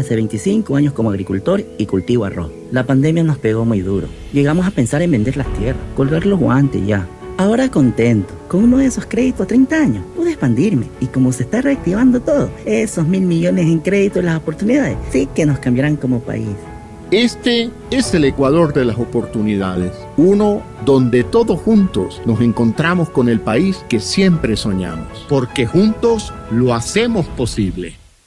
hace 25 años como agricultor y cultivo arroz. La pandemia nos pegó muy duro. Llegamos a pensar en vender las tierras, colgar los guantes ya. Ahora contento, con uno de esos créditos a 30 años, pude expandirme y como se está reactivando todo, esos mil millones en créditos, las oportunidades, sí que nos cambiarán como país. Este es el Ecuador de las oportunidades, uno donde todos juntos nos encontramos con el país que siempre soñamos, porque juntos lo hacemos posible.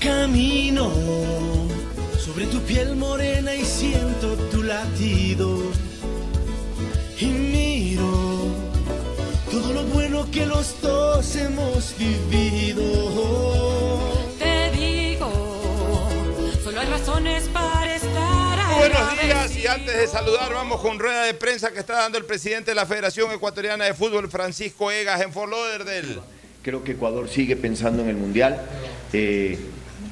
Camino sobre tu piel morena y siento tu latido. Y miro todo lo bueno que los dos hemos vivido. Te digo, solo hay razones para estar Buenos días y antes de saludar vamos con rueda de prensa que está dando el presidente de la Federación Ecuatoriana de Fútbol, Francisco Egas, en Fort Lauderdale. Creo que Ecuador sigue pensando en el Mundial. Eh,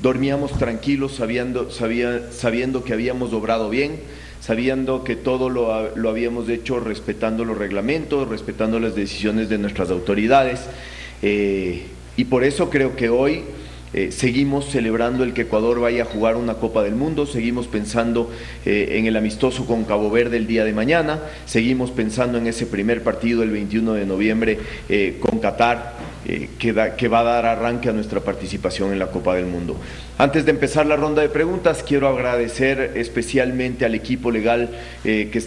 dormíamos tranquilos sabiendo, sabía, sabiendo que habíamos obrado bien, sabiendo que todo lo, lo, habíamos hecho respetando los reglamentos, respetando las decisiones de nuestras autoridades. Eh, y por eso creo que hoy eh, seguimos celebrando el que Ecuador vaya a jugar una Copa del Mundo, seguimos pensando eh, en el amistoso con Cabo Verde el día de mañana, seguimos pensando en ese primer partido el 21 de noviembre con Qatar eh, que, va a dar arranque a nuestra participación en la Copa del Mundo. Antes de empezar la ronda de preguntas, quiero agradecer especialmente al equipo legal eh, que,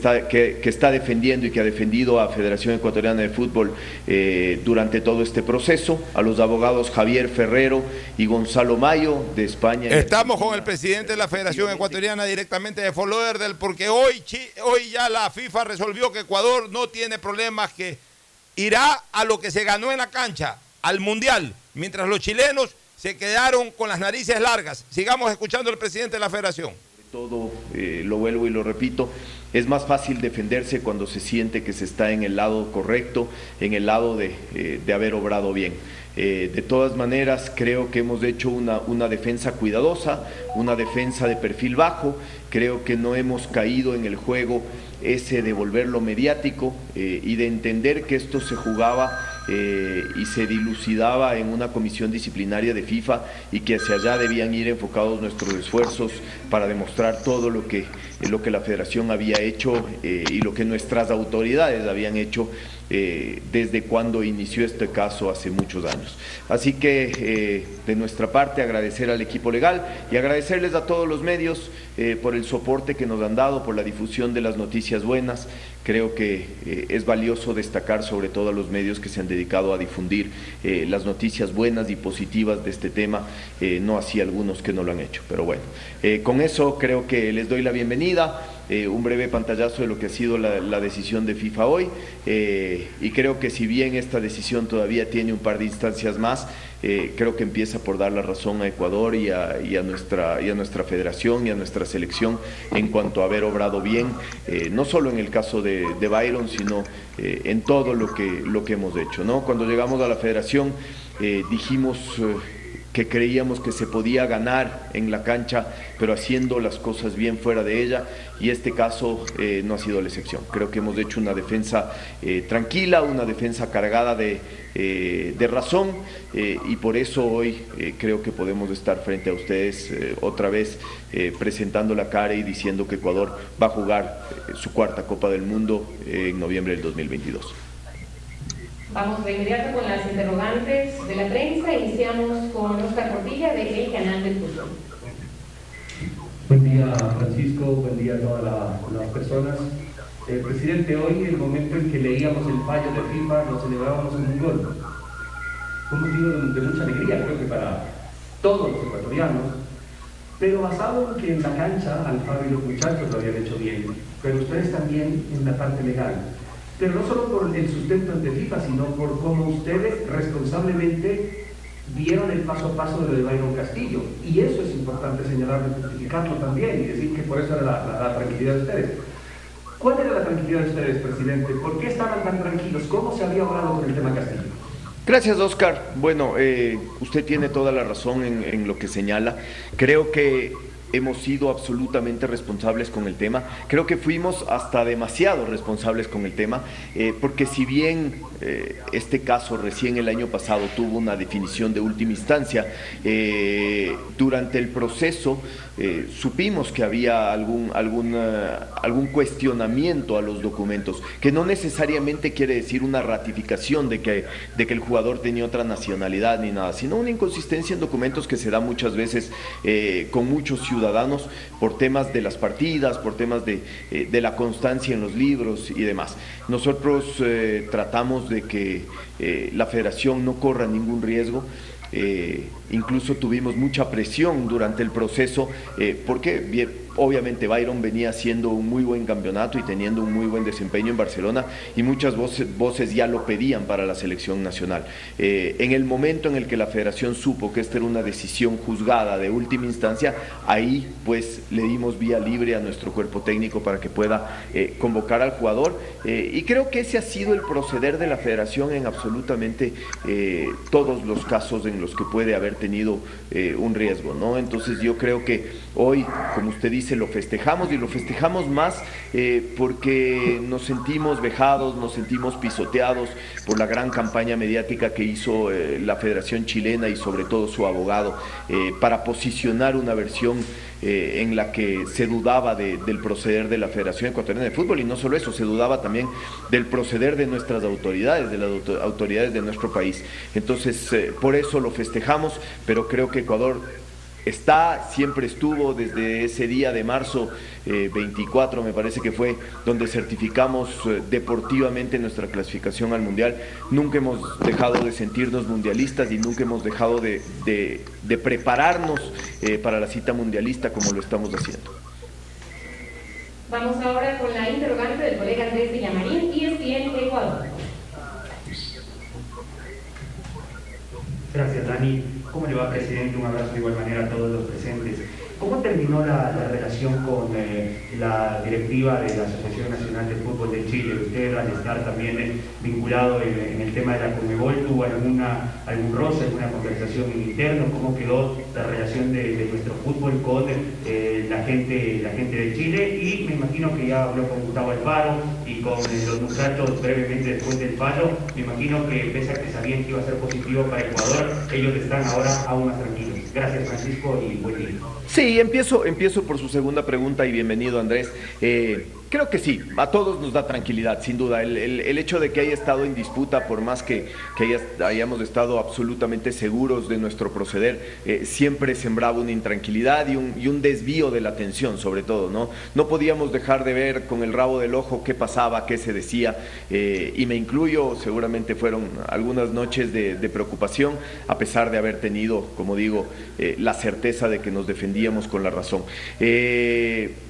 está, defendiendo y que ha defendido a Federación Ecuatoriana de Fútbol eh, durante todo este proceso, a los abogados Javier Ferrero y Gonzalo Mayo de España. Estamos con el presidente de la Federación Ecuatoriana directamente de Fort porque hoy, hoy ya la FIFA resolvió que Ecuador no tiene problemas, que irá a lo que se ganó en la cancha al Mundial, mientras los chilenos se quedaron con las narices largas. Sigamos escuchando al presidente de la federación. Todo, eh, lo vuelvo y lo repito, es más fácil defenderse cuando se siente que se está en el lado correcto, en el lado de, eh, haber obrado bien. Eh, de todas maneras, creo que hemos hecho una, una, defensa cuidadosa, una defensa de perfil bajo, creo que no hemos caído en el juego ese de volverlo mediático y de entender que esto se jugaba eh, y se dilucidaba en una comisión disciplinaria de FIFA y que hacia allá debían ir enfocados nuestros esfuerzos para demostrar todo lo que, lo que la federación había hecho eh, y lo que nuestras autoridades habían hecho eh, desde cuando inició este caso hace muchos años. Así que eh, de nuestra parte agradecer al equipo legal y agradecerles a todos los medios eh, por el soporte que nos han dado, por la difusión de las noticias buenas. Creo que es valioso destacar sobre todo a los medios que se han dedicado a difundir las noticias buenas y positivas de este tema, no así algunos que no lo han hecho. Pero bueno, con eso creo que les doy la bienvenida. Eh, un breve pantallazo de lo que ha sido la, decisión de FIFA hoy eh, y creo que si bien esta decisión todavía tiene un par de instancias más, eh, creo que empieza por dar la razón a Ecuador y a, nuestra, y a nuestra federación y a nuestra selección en cuanto a haber obrado bien, no solo en el caso de, Byron, sino en todo lo que, lo que hemos hecho. ¿no? Cuando llegamos a la federación dijimos que creíamos que se podía ganar en la cancha, pero haciendo las cosas bien fuera de ella, y este caso eh, no ha sido la excepción. Creo que hemos hecho una defensa eh, tranquila, una defensa cargada de, eh, de razón, y por eso hoy creo que podemos estar frente a ustedes otra vez presentando la cara y diciendo que Ecuador va a jugar su cuarta Copa del Mundo en noviembre del 2022. Vamos de inmediato con las interrogantes de la prensa. Iniciamos con Oscar Portilla de El Canal del Fútbol. Buen día, Francisco. Buen día a todas las personas. Eh, presidente, hoy, el momento en que leíamos el fallo de FIFA, lo celebrábamos en un gol. Un motivo de, mucha alegría, creo que para todos los ecuatorianos, pero basado en que en la cancha Alfaro y los muchachos lo habían hecho bien, pero ustedes también en la parte legal pero no solo por el sustento ante FIFA, sino por cómo ustedes responsablemente vieron el paso a paso de Byron Castillo. Y eso es importante señalarlo y justificarlo también y decir que por eso era la, tranquilidad de ustedes. ¿Cuál era la tranquilidad de ustedes, presidente? ¿Por qué estaban tan tranquilos? ¿Cómo se había hablado con el tema Castillo? Gracias, Oscar. Bueno, eh, usted tiene toda la razón en lo que señala. Creo que hemos sido absolutamente responsables con el tema. Creo que fuimos hasta demasiado responsables con el tema, eh, porque si bien eh, este caso recién el año pasado tuvo una definición de última instancia, eh, durante el proceso supimos que había algún, algún, algún cuestionamiento a los documentos, que no necesariamente quiere decir una ratificación de que, de que el jugador tenía otra nacionalidad ni nada, sino una inconsistencia en documentos que se da muchas veces con muchos ciudadanos ciudadanos por temas de las partidas, por temas de, eh, de la constancia en los libros y demás. Nosotros eh, tratamos de que eh, la federación no corra ningún riesgo. incluso tuvimos mucha presión durante el proceso porque bien, Obviamente Byron venía haciendo un muy buen campeonato y teniendo un muy buen desempeño en Barcelona y muchas voces, ya lo pedían para la selección nacional. Eh, en el momento en el que la federación supo que esta era una decisión juzgada de última instancia, ahí pues le dimos vía libre a nuestro cuerpo técnico para que pueda eh, convocar al jugador eh, y creo que ese ha sido el proceder de la federación en absolutamente todos los casos en los que puede haber tenido un riesgo, ¿no? Entonces yo creo que hoy, como usted dice, lo festejamos y lo festejamos más eh, porque nos sentimos vejados, nos sentimos pisoteados por la gran campaña mediática que hizo eh, la Federación Chilena y sobre todo su abogado eh, para posicionar una versión en la que se dudaba del proceder de la Federación Ecuatoriana de Fútbol y no solo eso, se dudaba también del proceder de nuestras autoridades, de las autoridades de nuestro país. Entonces, por eso lo festejamos, pero creo que Ecuador está, siempre estuvo desde ese día de marzo 24, eh, me parece que fue, donde certificamos eh, deportivamente nuestra clasificación al Mundial. Nunca hemos dejado de sentirnos mundialistas y nunca hemos dejado de, prepararnos eh, para la cita mundialista como lo estamos haciendo. Vamos ahora con la interrogante del colega Andrés Villamarín, ESPN Ecuador. Gracias, Dani. ¿Cómo le va, presidente? Un abrazo de igual manera a todos los presentes. ¿Cómo terminó la, relación con eh, la directiva de la Asociación Nacional de Fútbol de Chile? Usted, al estar también eh, vinculado en, el tema de la Conmebol, ¿tuvo alguna, algún roce, alguna conversación en interno? ¿Cómo quedó la relación de, nuestro fútbol con eh, la, gente, la gente de Chile? Y me imagino que ya habló con Gustavo Alfaro y con los muchachos brevemente después del palo. Me imagino que pese a que sabían que iba a ser positivo para Ecuador, ellos están ahora aún más tranquilos. Gracias, Francisco, y buen día. Sí, empiezo, empiezo por su segunda pregunta y bienvenido, Andrés. Eh, Creo que sí, a todos nos da tranquilidad, sin duda. El, hecho de que haya estado en disputa, por más que, hayamos estado absolutamente seguros de nuestro proceder, eh, siempre sembraba una intranquilidad y un, desvío de la atención, sobre todo. ¿no? no podíamos dejar de ver con el rabo del ojo qué pasaba, qué se decía, eh, y me incluyo, seguramente fueron algunas noches de, preocupación, a pesar de haber tenido, como digo, eh, la certeza de que nos defendíamos con la razón.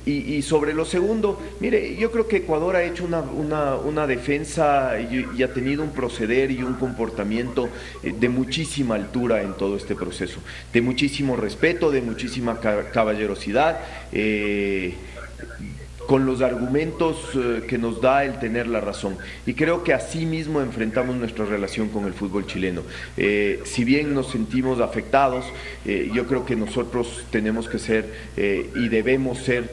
Y, sobre lo segundo, mire, yo creo que Ecuador ha hecho una, defensa y, ha tenido un proceder y un comportamiento eh, de muchísima altura en todo este proceso, de muchísimo respeto, de muchísima caballerosidad. Eh, con los argumentos eh, que nos da el tener la razón. Y creo que así mismo enfrentamos nuestra relación con el fútbol chileno. Eh, si bien nos sentimos afectados, eh, yo creo que nosotros tenemos que ser y debemos ser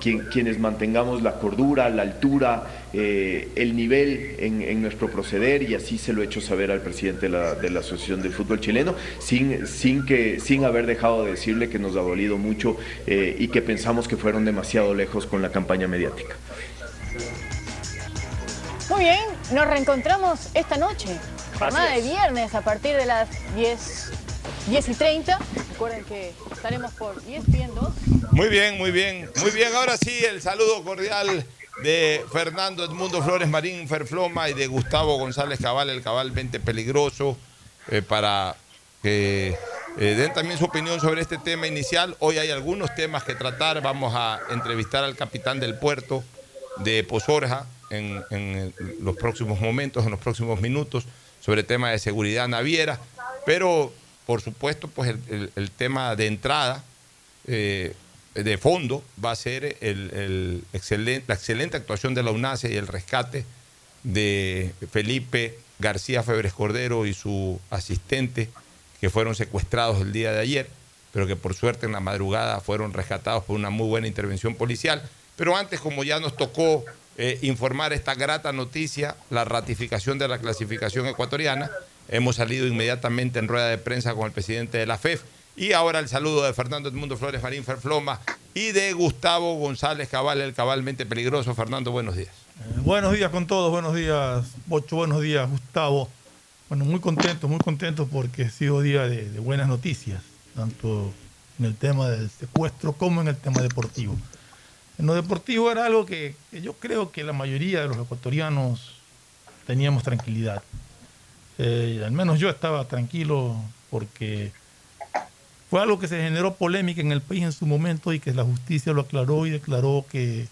quienes mantengamos la cordura, la altura, eh, el nivel en, nuestro proceder y así se lo he hecho saber al presidente de la, Asociación del Fútbol Chileno, sin, sin, que, sin haber dejado de decirle que nos ha dolido mucho eh, y que pensamos que fueron demasiado lejos con la campaña mediática. Muy bien, nos reencontramos esta noche, jornada de viernes a partir de las 10, 10 y 30. Recuerden que estaremos por 10 2. Muy bien, muy bien, muy bien. Ahora sí, el saludo cordial de Fernando Edmundo Flores Marín Ferfloma y de Gustavo González Cabal, el cabalmente peligroso, eh, para que eh, den también su opinión sobre este tema inicial. Hoy hay algunos temas que tratar. Vamos a entrevistar al capitán del puerto de Pozorja en, los próximos momentos, en los próximos minutos, sobre temas de seguridad naviera. Pero, por supuesto, pues el, tema de entrada. Eh, de fondo va a ser la excelente actuación de la UNACE y el rescate de Felipe García Febres Cordero y su asistente, que fueron secuestrados el día de ayer, pero que por suerte en la madrugada fueron rescatados por una muy buena intervención policial. Pero antes, como ya nos tocó eh, informar esta grata noticia, la ratificación de la clasificación ecuatoriana, hemos salido inmediatamente en rueda de prensa con el presidente de la FEF y ahora el saludo de Fernando Edmundo Flores Marín Ferfloma y de Gustavo González Cabal, el cabalmente peligroso. Fernando, buenos días. Eh, buenos días con todos, buenos días, Bocho, buenos días, Gustavo. Bueno, muy contento, muy contento porque ha sido día de, buenas noticias, tanto en el tema del secuestro como en el tema deportivo. En lo deportivo era algo que, yo creo que la mayoría de los ecuatorianos teníamos tranquilidad. Eh, al menos yo estaba tranquilo porque fue algo que se generó polémica en el país en su momento y que la justicia lo aclaró y declaró que,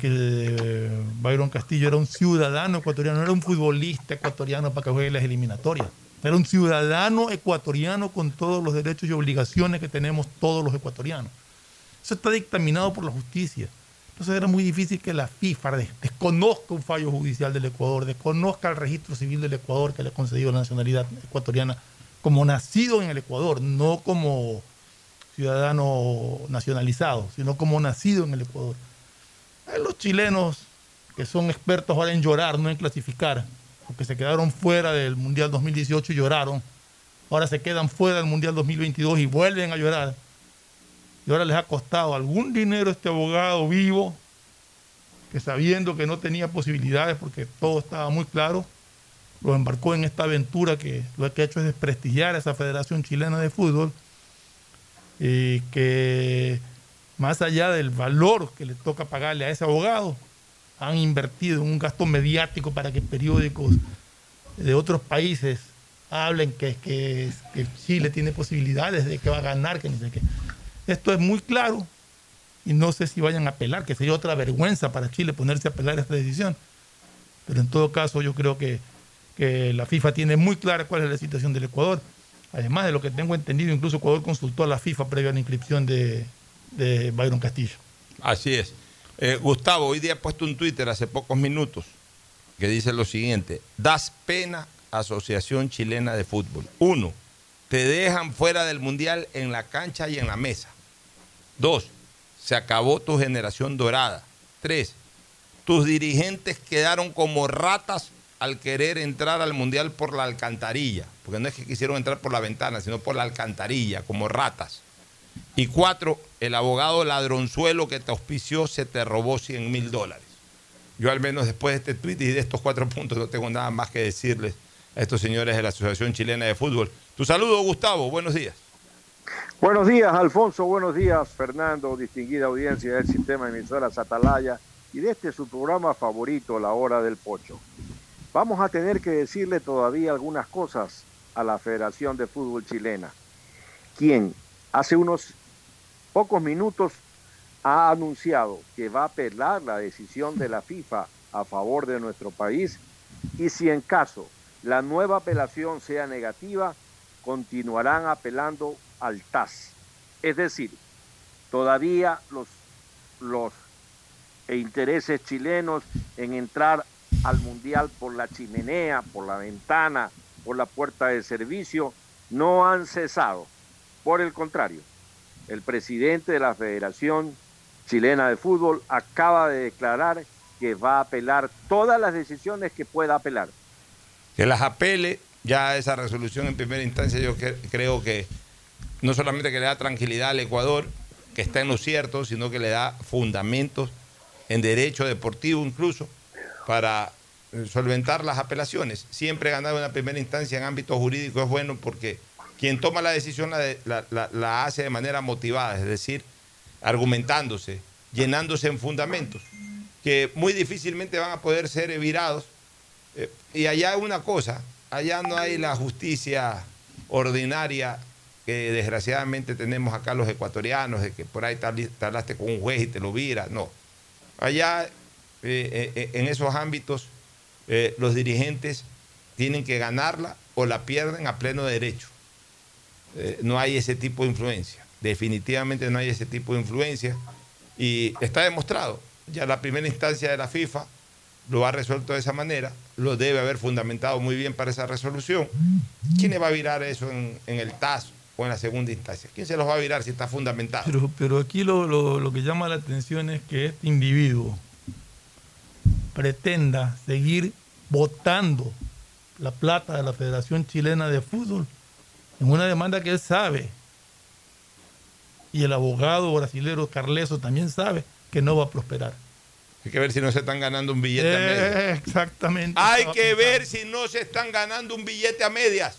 que eh, Byron Castillo era un ciudadano ecuatoriano, no era un futbolista ecuatoriano para que juegue las eliminatorias. Era un ciudadano ecuatoriano con todos los derechos y obligaciones que tenemos todos los ecuatorianos. Eso está dictaminado por la justicia. Entonces era muy difícil que la FIFA desconozca un fallo judicial del Ecuador, desconozca el registro civil del Ecuador que le ha concedido la nacionalidad ecuatoriana como nacido en el Ecuador, no como ciudadano nacionalizado, sino como nacido en el Ecuador. Los chilenos que son expertos ahora en llorar, no en clasificar, porque se quedaron fuera del Mundial 2018 y lloraron. Ahora se quedan fuera del Mundial 2022 y vuelven a llorar. Y ahora les ha costado algún dinero este abogado vivo, que sabiendo que no tenía posibilidades porque todo estaba muy claro, lo embarcó en esta aventura que lo que ha hecho es desprestigiar a esa Federación Chilena de Fútbol y que más allá del valor que le toca pagarle a ese abogado, han invertido en un gasto mediático para que periódicos de otros países hablen que, que, que Chile tiene posibilidades de que va a ganar, que no sé qué. Esto es muy claro y no sé si vayan a apelar, que sería otra vergüenza para Chile ponerse a apelar esta decisión. Pero en todo caso yo creo que, que la FIFA tiene muy clara cuál es la situación del Ecuador. Además de lo que tengo entendido, incluso Ecuador consultó a la FIFA previo a la inscripción de, de Byron Castillo. Así es. Eh, Gustavo, hoy día he puesto un Twitter hace pocos minutos que dice lo siguiente: Das pena, Asociación Chilena de Fútbol. Uno, te dejan fuera del mundial en la cancha y en la mesa. Dos, se acabó tu generación dorada. Tres, tus dirigentes quedaron como ratas al querer entrar al mundial por la alcantarilla, porque no es que quisieron entrar por la ventana, sino por la alcantarilla, como ratas. Y cuatro, el abogado ladronzuelo que te auspició se te robó 100 mil dólares. Yo al menos después de este tweet y de estos cuatro puntos no tengo nada más que decirles a estos señores de la Asociación Chilena de Fútbol. Tu saludo, Gustavo. Buenos días. Buenos días, Alfonso. Buenos días, Fernando, distinguida audiencia del sistema de emisoras Atalaya y de este su programa favorito, La Hora del Pocho. Vamos a tener que decirle todavía algunas cosas a la Federación de Fútbol Chilena, quien hace unos pocos minutos ha anunciado que va a apelar la decisión de la FIFA a favor de nuestro país y si en caso la nueva apelación sea negativa, continuarán apelando al TAS. Es decir, todavía los, los intereses chilenos en entrar al Mundial por la chimenea, por la ventana, por la puerta de servicio, no han cesado. Por el contrario, el presidente de la Federación Chilena de Fútbol acaba de declarar que va a apelar todas las decisiones que pueda apelar. Que las apele, ya esa resolución en primera instancia yo creo que no solamente que le da tranquilidad al Ecuador, que está en lo cierto, sino que le da fundamentos en derecho deportivo incluso para eh, solventar las apelaciones. Siempre ganar una primera instancia en ámbito jurídico es bueno porque quien toma la decisión la, la, la, hace de manera motivada, es decir, argumentándose, llenándose en fundamentos, que muy difícilmente van a poder ser virados. Eh, y allá una cosa, allá no hay la justicia ordinaria que desgraciadamente tenemos acá los ecuatorianos, de que por ahí te hablaste con un juez y te lo vira, no. Allá, eh, eh, en esos ámbitos, eh, los dirigentes tienen que ganarla o la pierden a pleno derecho. Eh, no hay ese tipo de influencia. Definitivamente no hay ese tipo de influencia. Y está demostrado. Ya la primera instancia de la FIFA lo ha resuelto de esa manera, lo debe haber fundamentado muy bien para esa resolución. ¿Quién le va a virar eso en, en el TAS o en la segunda instancia? ¿Quién se los va a virar si está fundamentado? Pero, pero aquí lo, lo, lo que llama la atención es que este individuo pretenda seguir votando la plata de la Federación Chilena de Fútbol en una demanda que él sabe y el abogado brasilero Carleso también sabe que no va a prosperar. Hay que ver si no se están ganando un billete a medias. Eh, exactamente. Hay que ver si no se están ganando un billete a medias.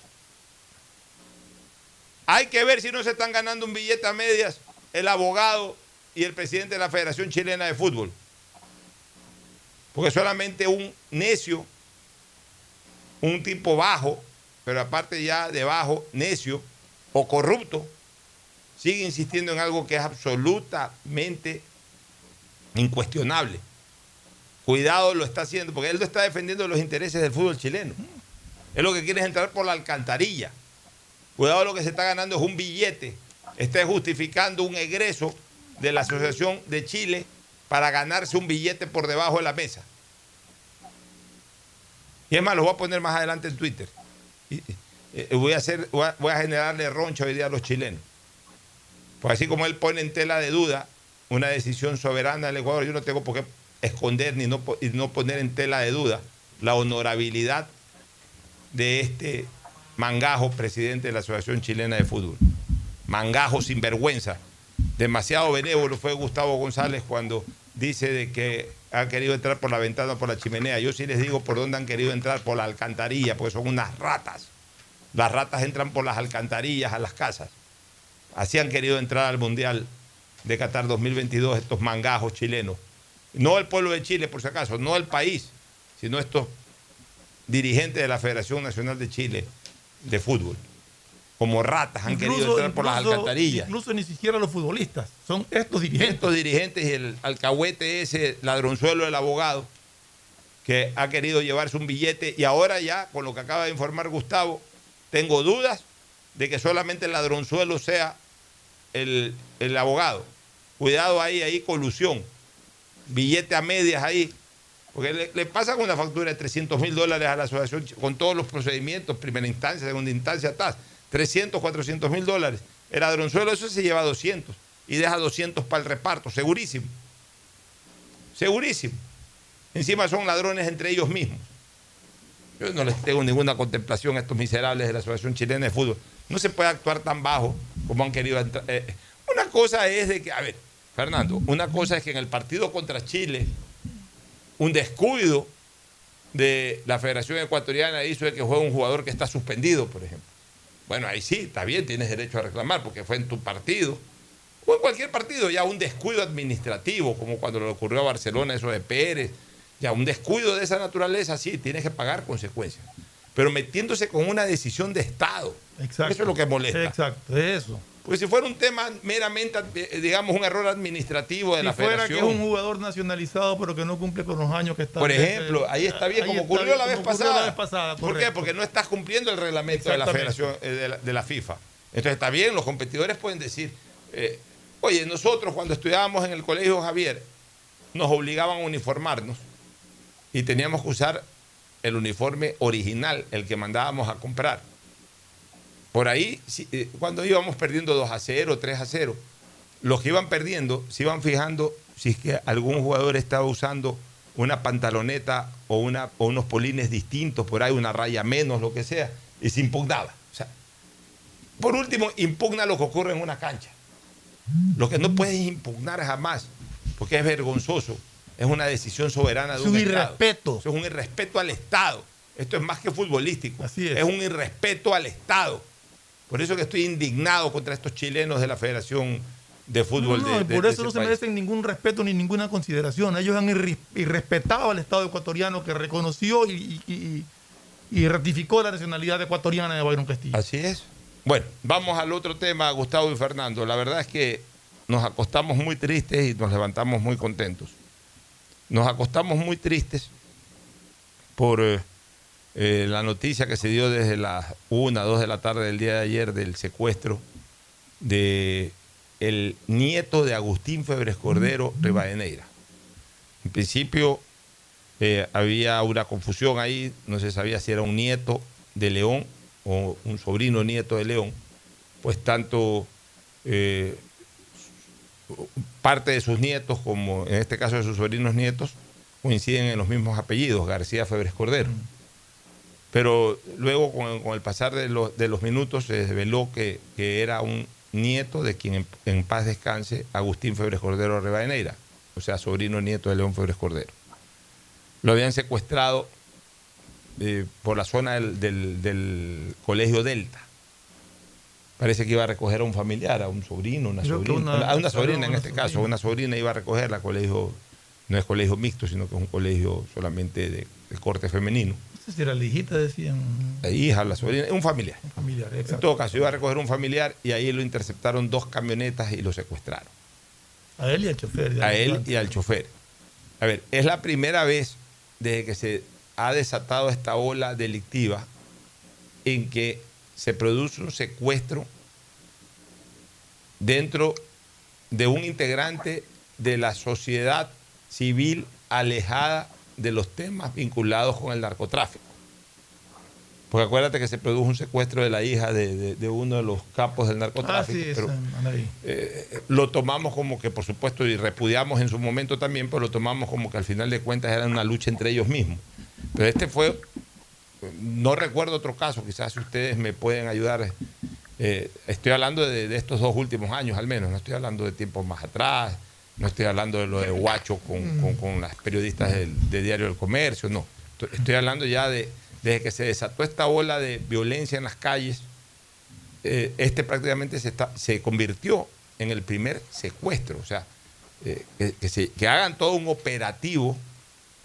Hay que ver si no se están ganando un billete a medias el abogado y el presidente de la Federación Chilena de Fútbol. Porque solamente un necio, un tipo bajo, pero aparte ya de bajo, necio o corrupto, sigue insistiendo en algo que es absolutamente incuestionable. Cuidado lo está haciendo, porque él no está defendiendo los intereses del fútbol chileno. Él lo que quiere es entrar por la alcantarilla. Cuidado lo que se está ganando es un billete. Está justificando un egreso de la Asociación de Chile para ganarse un billete por debajo de la mesa. Y es más, lo voy a poner más adelante en Twitter. Y, eh, voy, a hacer, voy, a, generarle roncha hoy día a los chilenos. Pues así como él pone en tela de duda una decisión soberana del Ecuador, yo no tengo por qué esconder ni no, y no poner en tela de duda la honorabilidad de este mangajo presidente de la Asociación Chilena de Fútbol. Mangajo sinvergüenza. Demasiado benévolo fue Gustavo González cuando dice de que ha querido entrar por la ventana o por la chimenea. Yo sí les digo por dónde han querido entrar, por la alcantarilla, porque son unas ratas. Las ratas entran por las alcantarillas a las casas. Así han querido entrar al Mundial de Qatar 2022 estos mangajos chilenos. No el pueblo de Chile, por si acaso, no el país, sino estos dirigentes de la Federación Nacional de Chile de fútbol. Como ratas han querido entrar por las incluso- alcantarillas. Incluso ni siquiera los futbolistas, son estos dirigentes. Estos dirigentes y el alcahuete ese ladronzuelo del abogado que ha querido llevarse un billete y ahora ya, con lo que acaba de informar Gustavo, tengo dudas de que solamente el ladronzuelo sea el, el abogado. Cuidado ahí, ahí colusión. Billete a medias ahí. Porque le, le pasan una factura de 300 mil dólares a la asociación con todos los procedimientos, primera instancia, segunda instancia, TAS. 300, 400 mil dólares. El ladronzuelo eso se lleva 200 y deja 200 para el reparto, segurísimo. Segurísimo. Encima son ladrones entre ellos mismos. Yo no les tengo ninguna contemplación a estos miserables de la Asociación Chilena de Fútbol. No se puede actuar tan bajo como han querido entrar. Eh, una cosa es de que, a ver, Fernando, una cosa es que en el partido contra Chile, un descuido de la Federación Ecuatoriana hizo de que juegue un jugador que está suspendido, por ejemplo. Bueno, ahí sí, está bien, tienes derecho a reclamar porque fue en tu partido. O en cualquier partido, ya un descuido administrativo, como cuando le ocurrió a Barcelona eso de Pérez, ya un descuido de esa naturaleza, sí, tienes que pagar consecuencias. Pero metiéndose con una decisión de Estado. Exacto. Eso es lo que molesta. Exacto, eso. Pues si fuera un tema meramente, eh, digamos, un error administrativo de Si la fuera que es federación. un jugador nacionalizado, pero que no cumple con los años que está. Por ejemplo, ahí está bien, como ocurrió la vez como ocurrió pasada. la vez pasada, ¿Por qué? Porque no estás cumpliendo el reglamento de la. Federación eh, de la, de la FIFA. Entonces está bien, los competidores pueden decir, eh, oye, nosotros cuando estudiábamos en el Colegio Javier, nos obligaban a uniformarnos y teníamos que usar el uniforme original, el que mandábamos a comprar. Por ahí, eh, cuando íbamos perdiendo 2 a 0, 3 a 0, los que iban perdiendo se iban fijando si es que algún jugador estaba usando una pantaloneta o, una, o unos polines distintos, por ahí una raya menos, lo que sea, y se impugnaba. O sea, por último, impugna lo que ocurre en una cancha. Lo que no puedes impugnar jamás, porque es vergonzoso, es una decisión soberana de Es un, irrespeto. Es un irrespeto al Estado. Esto es más que futbolístico. Así es. es un irrespeto al Estado. Por eso que estoy indignado contra estos chilenos de la Federación de Fútbol No, de, no, y de- por de eso no se país. merecen ningún respeto ni ninguna consideración. Ellos han irrespetado al Estado ecuatoriano que reconoció y, y- y- y ratificó la nacionalidad ecuatoriana de Byron Castillo. Así es. Bueno, vamos al otro tema, Gustavo y Fernando. La verdad es que nos acostamos muy tristes y nos levantamos muy contentos. Nos acostamos muy tristes por eh, eh, la noticia que se dio desde las 1, 2 de la tarde del día de ayer del secuestro de el nieto de Agustín Febres Cordero Rivadeneira. En principio eh, había una confusión ahí, no se sabía si era un nieto de León o un sobrino nieto de León, pues tanto eh, parte de sus nietos como en este caso de sus sobrinos nietos coinciden en los mismos apellidos, García Febres Cordero. Pero luego con, con el pasar de los, de los minutos se desveló que, que era un nieto de quien en, en paz descanse Agustín Febres Cordero Rivadeneira, o sea, sobrino nieto de León Febres Cordero. Lo habían secuestrado eh, por la zona del, del- del colegio Delta. Parece que iba a recoger a un familiar, a un sobrino, una Creo sobrina. una- a una sobrina en este caso, sobrina. una sobrina iba a recogerla colegio, no es colegio mixto, sino que es un colegio solamente de, de corte femenino. Sé si era la hijita, decían. La hija, la sobrina, un familiar. Familiar, En todo caso, iba a recoger un familiar y ahí lo interceptaron dos camionetas y lo secuestraron. A él y al chofer. A él y al chofer. A ver, es la primera vez desde que se ha desatado esta ola delictiva en que se produce un secuestro dentro de un integrante de la sociedad civil alejada de los temas vinculados con el narcotráfico. Porque acuérdate que se produjo un secuestro de la hija de, de- de uno de los capos del Ah, narcotráfico. sí, pero, ahí. eh, lo tomamos como que, por supuesto, y repudiamos en su momento también, pero lo tomamos como que al final de cuentas era una lucha entre ellos mismos. Pero este fue, no recuerdo otro caso, quizás ustedes me pueden ayudar. eh, estoy hablando de, de estos dos últimos años al menos, no estoy hablando de tiempos más atrás, no estoy hablando de lo de Guacho con, con- con las periodistas del, de Diario del Comercio, no. Estoy- hablando ya de, desde que se desató esta ola de violencia en las calles, eh, este prácticamente se, está, se convirtió en el primer secuestro. O sea, eh, que, que se- que hagan todo un operativo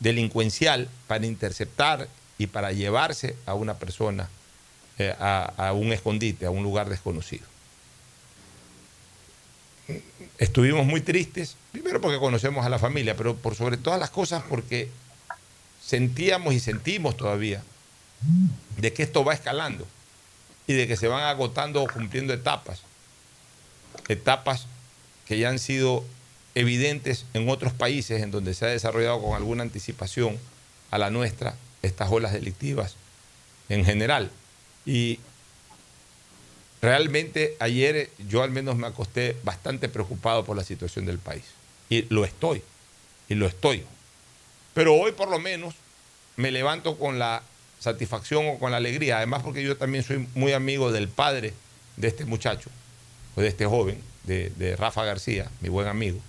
delincuencial para interceptar y para llevarse a una persona eh, a, a un escondite, a un lugar desconocido. Estuvimos muy tristes, primero porque conocemos a la familia, pero por sobre todas las cosas porque sentíamos y sentimos todavía de que esto va escalando y de que se van agotando o cumpliendo etapas. Etapas que ya han sido evidentes en otros países en donde se ha desarrollado con alguna anticipación a la nuestra estas olas delictivas en general. Y realmente ayer yo al menos me acosté bastante preocupado por la situación del país. Y lo estoy, y lo estoy. Pero hoy por lo menos me levanto con la satisfacción o con la alegría, además porque yo también soy muy amigo del padre de este muchacho, o de este joven, de, de Rafa García, mi buen amigo,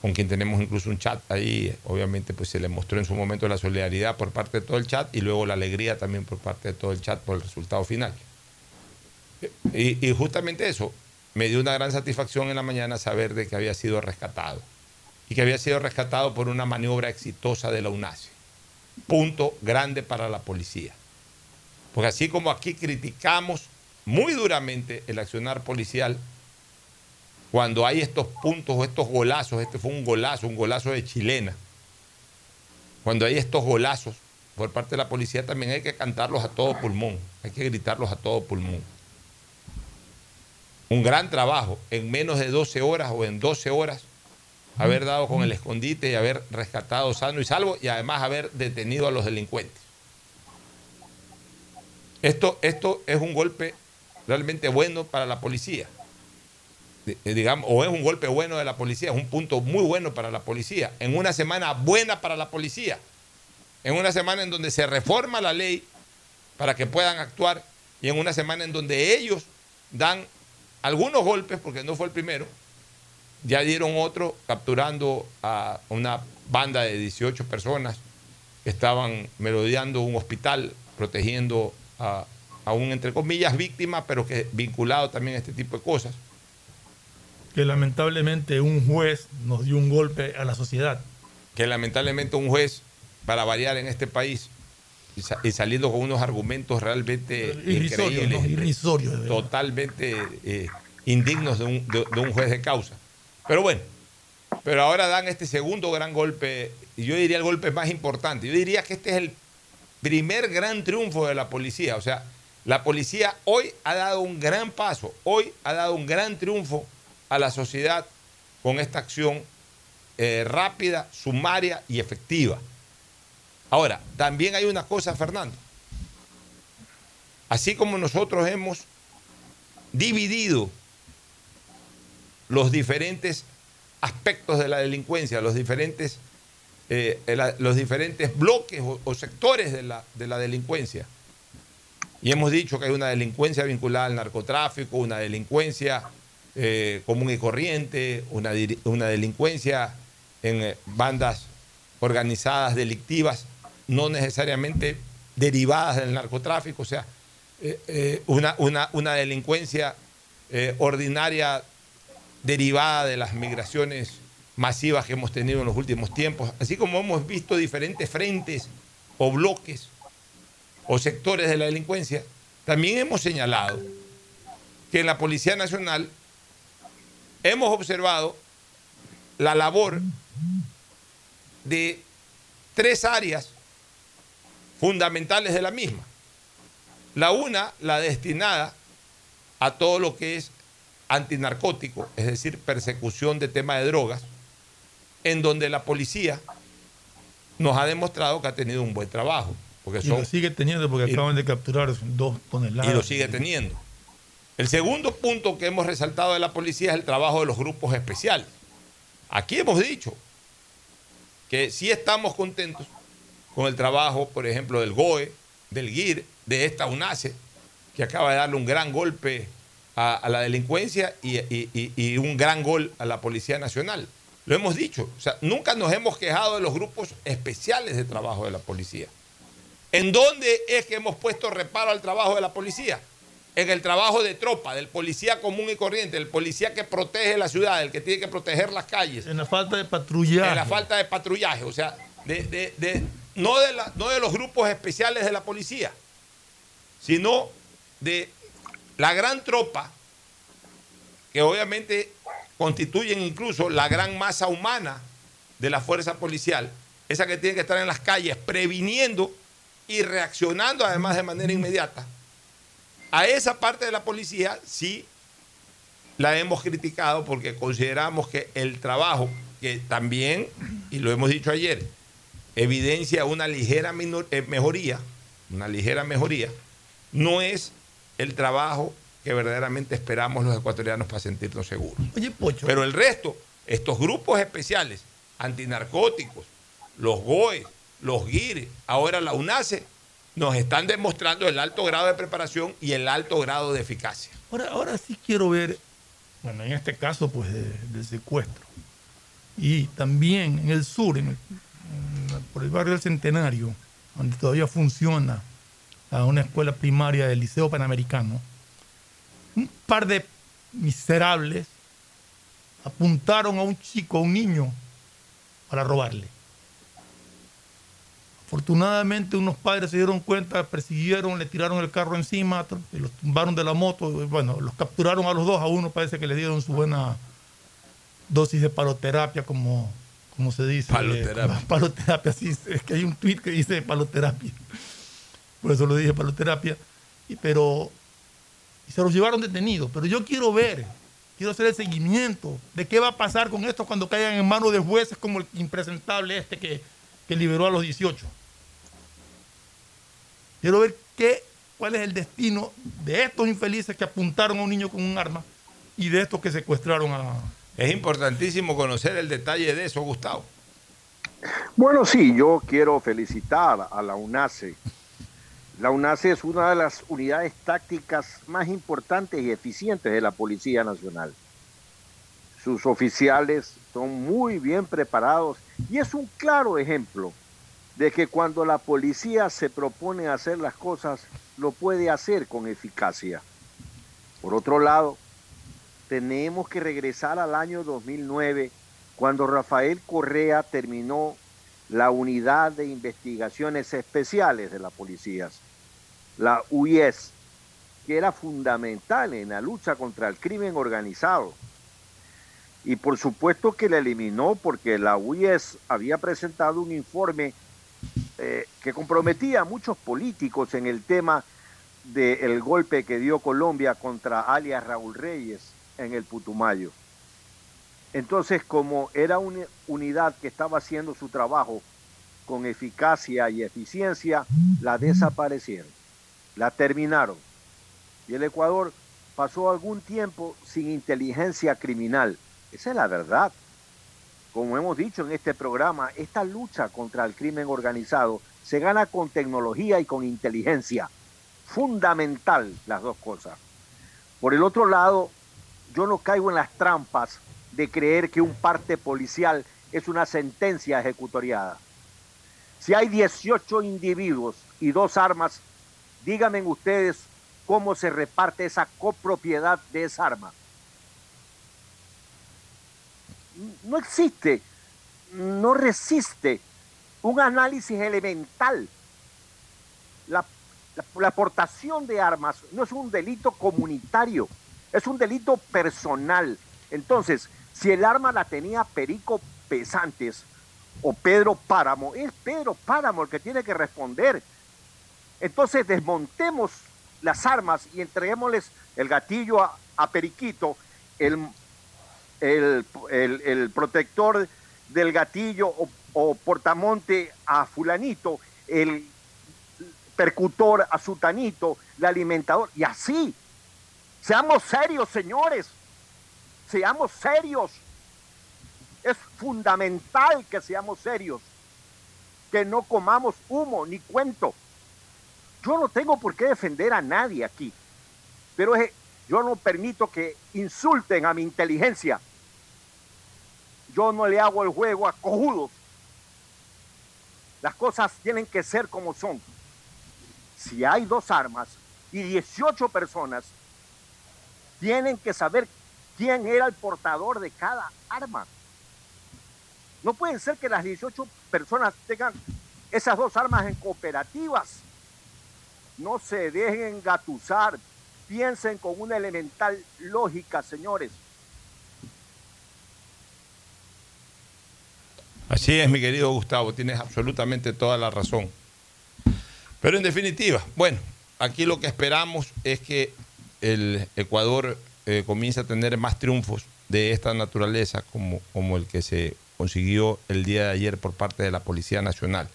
con quien tenemos incluso un chat ahí, obviamente pues se le mostró en su momento la solidaridad por parte de todo el chat y luego la alegría también por parte de todo el chat por el resultado final. Y, justamente eso, me dio una gran satisfacción en la mañana saber de que había sido rescatado y que había sido rescatado por una maniobra exitosa de la UNACE. Punto grande para la policía. Porque así como aquí criticamos muy duramente el accionar policial, cuando hay estos puntos o estos golazos, este fue un golazo, un golazo de chilena, cuando hay estos golazos por parte de la policía también hay que cantarlos a todo pulmón, hay que gritarlos a todo pulmón. Un gran trabajo en menos de 12 horas o en 12 horas haber dado con el escondite y haber rescatado sano y salvo y además haber detenido a los delincuentes. Esto, esto es un golpe realmente bueno para la policía. Eh, Digamos, o es un golpe bueno de la policía, es un punto muy bueno para la policía. En una semana buena para la policía. En una semana en donde se reforma la ley para que puedan actuar y en una semana en donde ellos dan algunos golpes, porque no fue el primero, ya dieron otro capturando a una banda de 18 personas que estaban merodeando un hospital, protegiendo a, a un, entre comillas, víctima, pero que vinculado también a este tipo de cosas. Que lamentablemente un juez nos dio un golpe a la sociedad. Que lamentablemente un juez, para variar en este país, y, sa- y saliendo con unos argumentos realmente Irrisorio, increíbles, ¿no? Irrisorio, totalmente eh, indignos de un, de- de un juez de causa. Pero bueno, pero ahora dan este segundo gran golpe, y yo diría el golpe más importante. Yo diría que este es el primer gran triunfo de la policía. O sea, la policía hoy ha dado un gran paso, hoy ha dado un gran triunfo a la sociedad con esta acción eh, rápida, sumaria y efectiva. Ahora, también hay una cosa, Fernando. Así como nosotros hemos dividido los diferentes aspectos de la delincuencia, los diferentes, eh, los diferentes bloques o, sectores de la, de la delincuencia. Y hemos dicho que hay una delincuencia vinculada al narcotráfico, una delincuencia eh, común y corriente, una, una delincuencia en eh, bandas organizadas delictivas, no necesariamente derivadas del narcotráfico, o sea, eh, eh, una, una- una delincuencia eh, ordinaria derivada de las migraciones masivas que hemos tenido en los últimos tiempos, así como hemos visto diferentes frentes o bloques o sectores de la delincuencia, también hemos señalado que en la Policía Nacional hemos observado la labor de tres áreas fundamentales de la misma. La una, la destinada a todo lo que es antinarcótico, es decir, persecución de tema de drogas, en donde la policía nos ha demostrado que ha tenido un buen trabajo. Porque Y son, lo sigue teniendo porque y- acaban de capturar dos toneladas. y lo sigue teniendo. El segundo punto que hemos resaltado de la policía es el trabajo de los grupos especiales. Aquí hemos dicho que sí estamos contentos con el trabajo, por ejemplo, del GOE, del GIR, de esta UNACE, que acaba de darle un gran golpe a, a la delincuencia y, y- y- y un gran gol a la Policía Nacional. Lo hemos dicho, o sea, nunca nos hemos quejado de los grupos especiales de trabajo de la policía. ¿En dónde es que hemos puesto reparo al trabajo de la policía? En el trabajo de tropa, del policía común y corriente, el policía que protege la ciudad, el que tiene que proteger las calles. En la falta de patrullaje. En la falta de patrullaje, o sea, de, de- de- no, de los grupos especiales de la policía, sino de la gran tropa, que obviamente constituyen incluso la gran masa humana de la fuerza policial, esa que tiene que estar en las calles previniendo y reaccionando además de manera inmediata. A esa parte de la policía sí la hemos criticado porque consideramos que el trabajo, que también, y lo hemos dicho ayer, evidencia una ligera minor- eh, mejoría, una ligera mejoría, no es el trabajo que verdaderamente esperamos los ecuatorianos para sentirnos seguros. Oye, Pocho. Pero el resto, estos grupos especiales, antinarcóticos, los GOE, los GIRE, ahora la UNACE, nos están demostrando el alto grado de preparación y el alto grado de eficacia. Ahora, ahora sí quiero ver, bueno, en este caso, pues, de- del secuestro. Y también en el sur, en el- por el barrio del Centenario, donde todavía funciona una escuela primaria del Liceo Panamericano, un par de miserables apuntaron a un chico, a un niño, para robarle. Afortunadamente unos padres se dieron cuenta, persiguieron, le tiraron el carro encima, los tumbaron de la moto, bueno, los capturaron a los dos, a uno parece que le dieron su buena dosis de paloterapia, como, como se dice. Paloterapia. Como- paloterapia, sí, es que hay un tweet que dice paloterapia. Por eso lo dije paloterapia. Y, pero y se los llevaron detenidos. Pero yo quiero ver, quiero hacer el seguimiento de qué va a pasar con esto cuando caigan en manos de jueces como el impresentable este que, que liberó a los 18. Quiero ver qué, cuál es el destino de estos infelices que apuntaron a un niño con un arma y de estos que secuestraron a... Es importantísimo conocer el detalle de eso, Gustavo. Bueno, sí, yo quiero felicitar a la UNACE. La UNACE es una de las unidades tácticas más importantes y eficientes de la Policía Nacional. Sus oficiales son muy bien preparados y es un claro ejemplo de que cuando la policía se propone hacer las cosas, lo puede hacer con eficacia. Por otro lado, tenemos que regresar al año 2009, cuando Rafael Correa terminó la unidad de investigaciones especiales de la policía, la UIS, que era fundamental en la lucha contra el crimen organizado. Y por supuesto que la eliminó porque la UIS había presentado un informe eh, que comprometía a muchos políticos en el tema del golpe que dio Colombia contra alias Raúl Reyes en el Putumayo. Entonces, como era una unidad que estaba haciendo su trabajo con eficacia y eficiencia, la desaparecieron, la terminaron. Y el Ecuador pasó algún tiempo sin inteligencia criminal. Esa es la verdad. Como hemos dicho en este programa, esta lucha contra el crimen organizado se gana con tecnología y con inteligencia. Fundamental las dos cosas. Por el otro lado, yo no caigo en las trampas de creer que un parte policial es una sentencia ejecutoriada. Si hay 18 individuos y dos armas, díganme ustedes cómo se reparte esa copropiedad de esa arma. No existe, no resiste un análisis elemental. La, la, aportación de armas no es un delito comunitario, es un delito personal. Entonces, si el arma la tenía Perico Pesantes o Pedro Páramo, es Pedro Páramo el que tiene que responder. Entonces, desmontemos las armas y entreguémosles el gatillo a, Periquito, el, el, protector del gatillo o, o portamonte a fulanito, el, percutor, a sutanito, el alimentador, y así. Seamos serios, señores. Seamos serios. Es fundamental que seamos serios. Que no comamos humo ni cuento. Yo no tengo por qué defender a nadie aquí. Pero es- yo no permito que insulten a mi inteligencia. Yo no le hago el juego a cojudos. Las cosas tienen que ser como son. Si hay dos armas y 18 personas, tienen que saber quién era el portador de cada arma. No puede ser que las 18 personas tengan esas dos armas en cooperativas. No se dejen engatusar. Piensen con una elemental lógica, señores. Así es, mi querido Gustavo, tienes absolutamente toda la razón. Pero en definitiva, bueno, aquí lo que esperamos es que el Ecuador eh, comience a tener más triunfos de esta naturaleza como, el que se consiguió el día de ayer por parte de la Policía Nacional.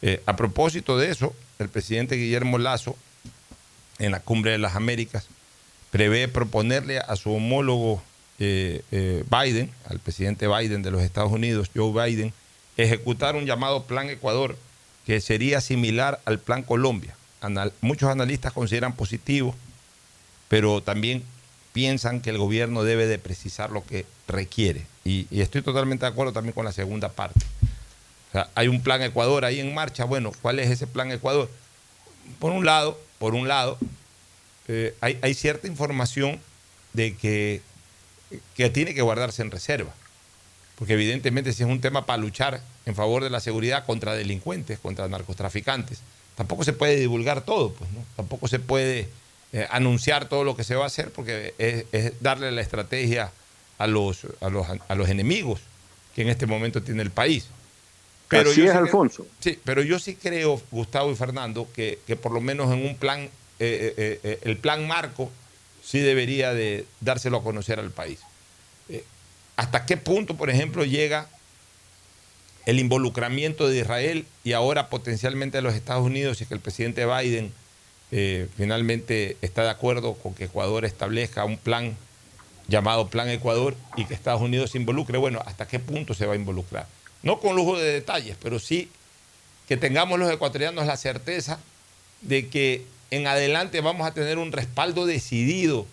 Eh, a propósito de eso, el presidente Guillermo Lazo, en la Cumbre de las Américas, prevé proponerle a su homólogo eh, Biden, al presidente Biden de los Estados Unidos, Joe Biden, ejecutar un llamado Plan Ecuador que sería similar al Plan Colombia. Muchos analistas consideran positivo, pero también piensan que el gobierno debe de precisar lo que requiere. Y, estoy totalmente de acuerdo también con la segunda parte. O sea, hay un plan Ecuador ahí en marcha. Bueno, ¿cuál es ese plan Ecuador? Por un lado, por un lado, eh, hay, hay cierta información de que, que tiene que guardarse en reserva. Porque evidentemente si es un tema para luchar en favor de la seguridad contra delincuentes, contra narcotraficantes, tampoco se puede divulgar todo, pues, ¿no? Tampoco se puede eh, anunciar todo lo que se va a hacer porque es, es darle la estrategia a los, a, los, a los enemigos que en este momento tiene el país. Así yo es, sí Alfonso. sí, pero yo sí creo, Gustavo y Fernando, que, que por lo menos en un plan, eh, eh, eh, el plan marco sí debería de dárselo a conocer al país. ¿Hasta qué punto, por ejemplo, llega el involucramiento de Israel y ahora potencialmente de los Estados Unidos si es que el presidente Biden eh, finalmente está de acuerdo con que Ecuador establezca un plan llamado Plan Ecuador y que Estados Unidos se involucre? Bueno, ¿hasta qué punto se va a involucrar? No con lujo de detalles, pero sí que tengamos los ecuatorianos la certeza de que en adelante vamos a tener un respaldo decidido,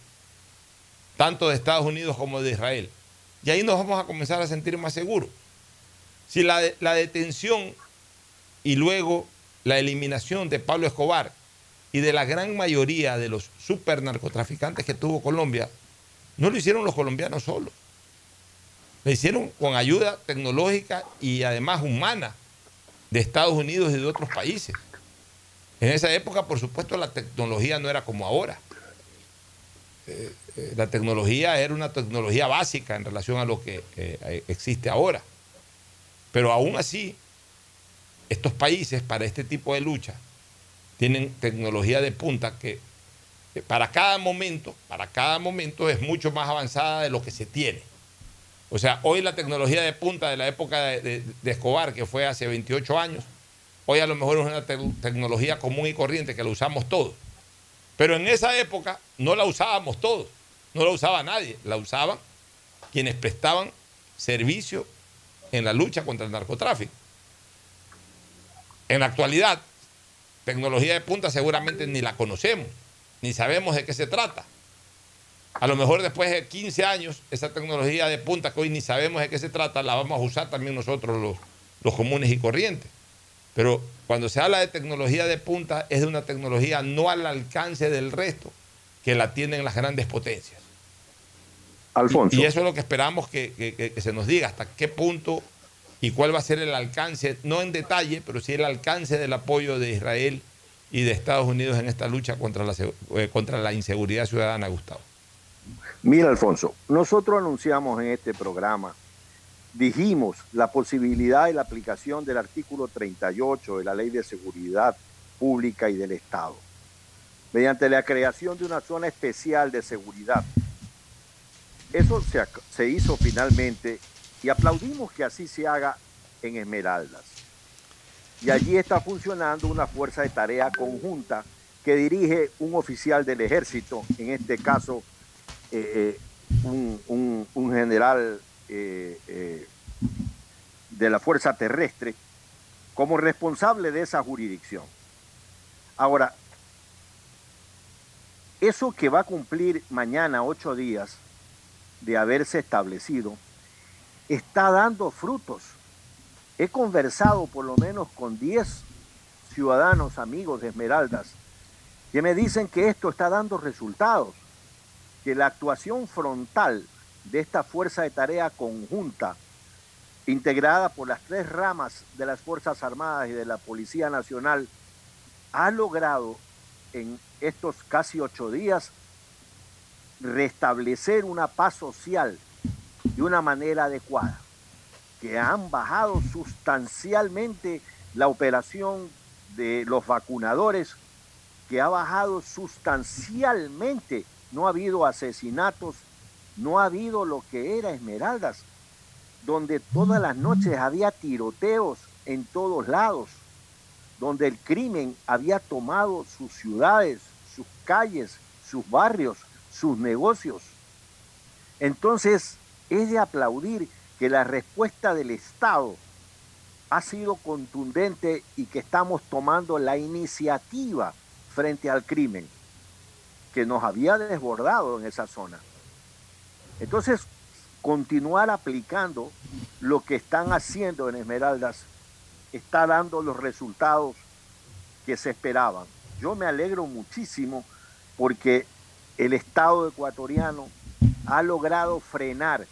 tanto de Estados Unidos como de Israel. Y ahí nos vamos a comenzar a sentir más seguros. Si la, de- la detención y luego la eliminación de Pablo Escobar y de la gran mayoría de los super narcotraficantes que tuvo Colombia, no lo hicieron los colombianos solos. Lo hicieron con ayuda tecnológica y además humana de Estados Unidos y de otros países. En esa época, por supuesto, la tecnología no era como ahora. Eh, eh, la tecnología era una tecnología básica en relación a lo que eh, existe ahora. Pero aún así, estos países para este tipo de lucha tienen tecnología de punta que que para cada momento, para cada momento es mucho más avanzada de lo que se tiene. O sea, hoy la tecnología de punta de la época de, Escobar, que fue hace 28 años, hoy a lo mejor es una te- tecnología común y corriente que la usamos todos. Pero en esa época no la usábamos todos, no la usaba nadie, la usaban quienes prestaban servicio en la lucha contra el narcotráfico. En la actualidad, tecnología de punta seguramente ni la conocemos, ni sabemos de qué se trata. A lo mejor después de 15 años, esa tecnología de punta que hoy ni sabemos de qué se trata, la vamos a usar también nosotros los, los comunes y corrientes. Pero cuando se habla de tecnología de punta, es de una tecnología no al alcance del resto que la tienen las grandes potencias. Alfonso. Y eso es lo que esperamos que, que- que- que se nos diga, hasta qué punto y cuál va a ser el alcance, no en detalle, pero sí el alcance del apoyo de Israel y de Estados Unidos en esta lucha contra la, eh, contra la inseguridad ciudadana, Gustavo. Mira, Alfonso, nosotros anunciamos en este programa, dijimos la posibilidad de la aplicación del artículo 38 de la Ley de Seguridad Pública y del Estado, mediante la creación de una zona especial de seguridad. Eso se, se hizo finalmente y aplaudimos que así se haga en Esmeraldas. y allí está funcionando una fuerza de tarea conjunta que dirige un oficial del ejército, en este caso eh, un, un- general eh, eh, de la Fuerza Terrestre, como responsable de esa jurisdicción. Ahora, eso que va a cumplir mañana ocho días de haberse establecido, está dando frutos. He conversado por lo menos con 10 ciudadanos amigos de Esmeraldas que me dicen que esto está dando resultados, que la actuación frontal de esta fuerza de tarea conjunta, integrada por las tres ramas de las Fuerzas Armadas y de la Policía Nacional, ha logrado en estos casi ocho días restablecer una paz social de una manera adecuada, que han bajado sustancialmente la operación de los vacunadores, que ha bajado sustancialmente, no ha habido asesinatos, no ha habido lo que era Esmeraldas, donde todas las noches había tiroteos en todos lados, donde el crimen había tomado sus ciudades, sus calles, sus barrios, sus negocios. Entonces, es de aplaudir que la respuesta del Estado ha sido contundente y que estamos tomando la iniciativa frente al crimen que nos había desbordado en esa zona. Entonces, continuar aplicando lo que están haciendo en Esmeraldas está dando los resultados que se esperaban. Yo me alegro muchísimo porque el Estado ecuatoriano ha logrado frenar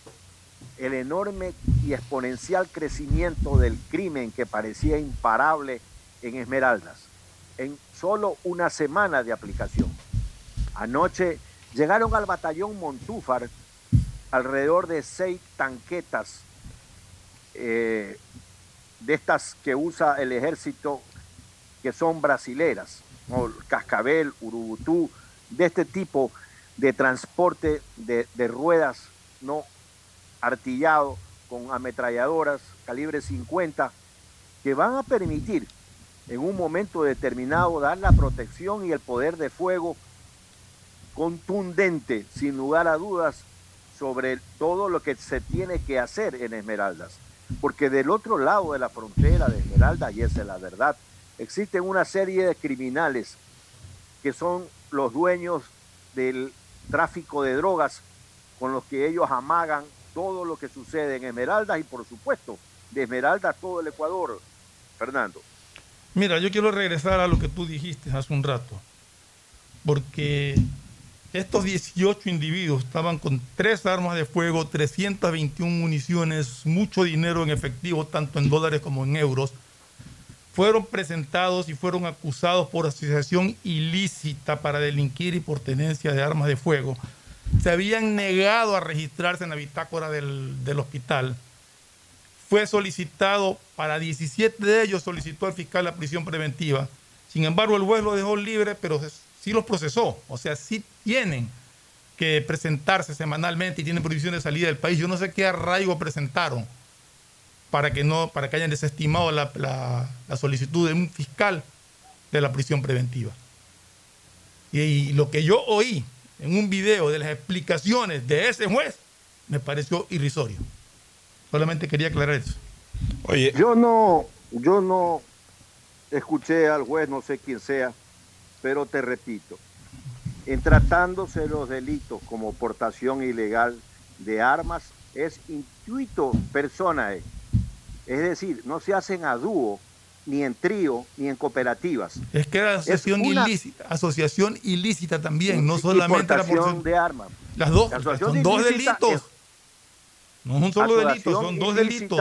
el enorme y exponencial crecimiento del crimen que parecía imparable en Esmeraldas en solo una semana de aplicación. Anoche llegaron al batallón Montúfar alrededor de seis tanquetas eh, de estas que usa el ejército que son brasileras, ¿no? Cascabel, Urubutú, de este tipo de transporte de, de ruedas no artillado con ametralladoras calibre 50 que van a permitir en un momento determinado dar la protección y el poder de fuego contundente, sin lugar a dudas, sobre todo lo que se tiene que hacer en Esmeraldas. Porque del otro lado de la frontera de Esmeraldas, y esa es la verdad, existen una serie de criminales que son los dueños del tráfico de drogas con los que ellos amagan todo lo que sucede en Esmeraldas y por supuesto de Esmeraldas todo el Ecuador. Fernando. Mira, yo quiero regresar a lo que tú dijiste hace un rato, porque estos 18 individuos estaban con tres armas de fuego, 321 municiones, mucho dinero en efectivo, tanto en dólares como en euros. Fueron presentados y fueron acusados por asociación ilícita para delinquir y por tenencia de armas de fuego. Se habían negado a registrarse en la bitácora del, del hospital. Fue solicitado para 17 de ellos, solicitó al fiscal la prisión preventiva. Sin embargo, el juez lo dejó libre, pero sí los procesó. O sea, sí tienen que presentarse semanalmente y tienen prohibición de salida del país. Yo no sé qué arraigo presentaron para que, no, para que hayan desestimado la, la- la solicitud de un fiscal de la prisión preventiva. Y, y lo que yo oí en un video de las explicaciones de ese juez me pareció irrisorio. Solamente quería aclarar eso. Oye, yo no, yo no escuché al juez, no sé quién sea, pero te repito, en tratándose los delitos como portación ilegal de armas, es intuito personae. Es decir, no se hacen a dúo, ni en trío, ni en cooperativas. Es que era asociación Es una- ilícita, asociación ilícita también, no solamente la porción de armas. Las dos, La son dos delitos. es- No es un solo delito, son dos delitos.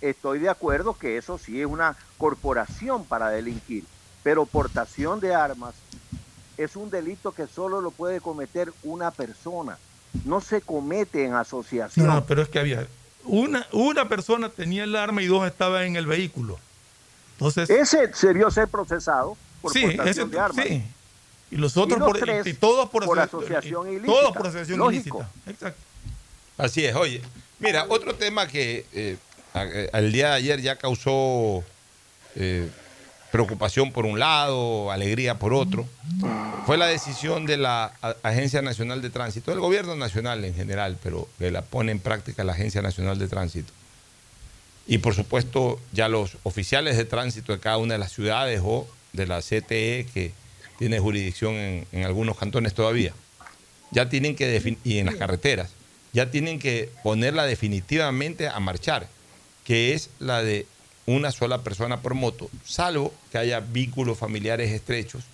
Estoy de acuerdo que eso sí es una corporación para delinquir, pero portación de armas es un delito que solo lo puede cometer una persona. No se comete en asociación. No, no, pero es que había una, una persona tenía el arma y dos estaban en el vehículo. Entonces, ese debió ser procesado por sí, portación ese- de armas. sí. Y los otros Y los por, tres y todos por, por asoci- asociación y ilícita. Todos por asociación Lógico. ilícita. Exacto. Así es, oye. Mira, otro tema que eh, a- eh, al día de ayer ya causó eh, preocupación por un lado, alegría por otro, fue la decisión de la Agencia Nacional de Tránsito, del gobierno nacional en general, pero que la pone en práctica la Agencia Nacional de Tránsito. Y por supuesto, ya los oficiales de tránsito de cada una de las ciudades o de la CTE, que tiene jurisdicción en, en algunos cantones todavía, ya tienen que y en las carreteras, ya tienen que ponerla definitivamente a marchar, que es la de una sola persona por moto, salvo que haya vínculos familiares estrechos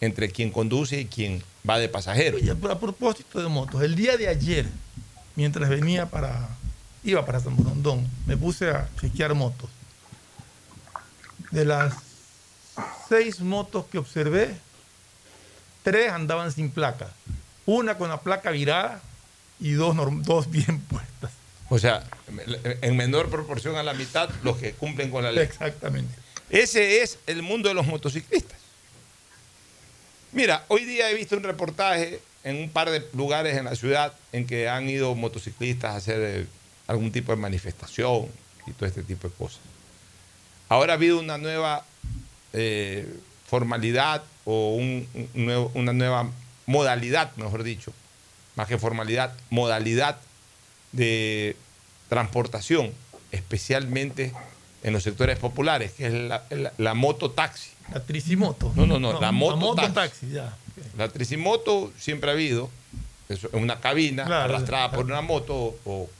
entre quien conduce y quien va de pasajero. A propósito de motos, el día de ayer, mientras venía para, iba para San Borondón, me puse a chequear motos. De las seis motos que observé, tres andaban sin placa. Una con la placa virada y dos, dos bien puestas. O sea, en menor proporción a la mitad los que cumplen con la ley. Exactamente. Ese es el mundo de los motociclistas. Mira, hoy día he visto un reportaje en un par de lugares en la ciudad en que han ido motociclistas a hacer eh, algún tipo de manifestación y todo este tipo de cosas. Ahora ha habido una nueva eh, formalidad o un- un nuevo- una nueva modalidad, mejor dicho, más que formalidad, modalidad de transportación, especialmente en los sectores populares, que es la, la, la mototaxi. La tricimoto. No, no, no, la moto, mototaxi, ya. La tricimoto siempre ha habido, es una cabina Claro, arrastrada por una moto o, o,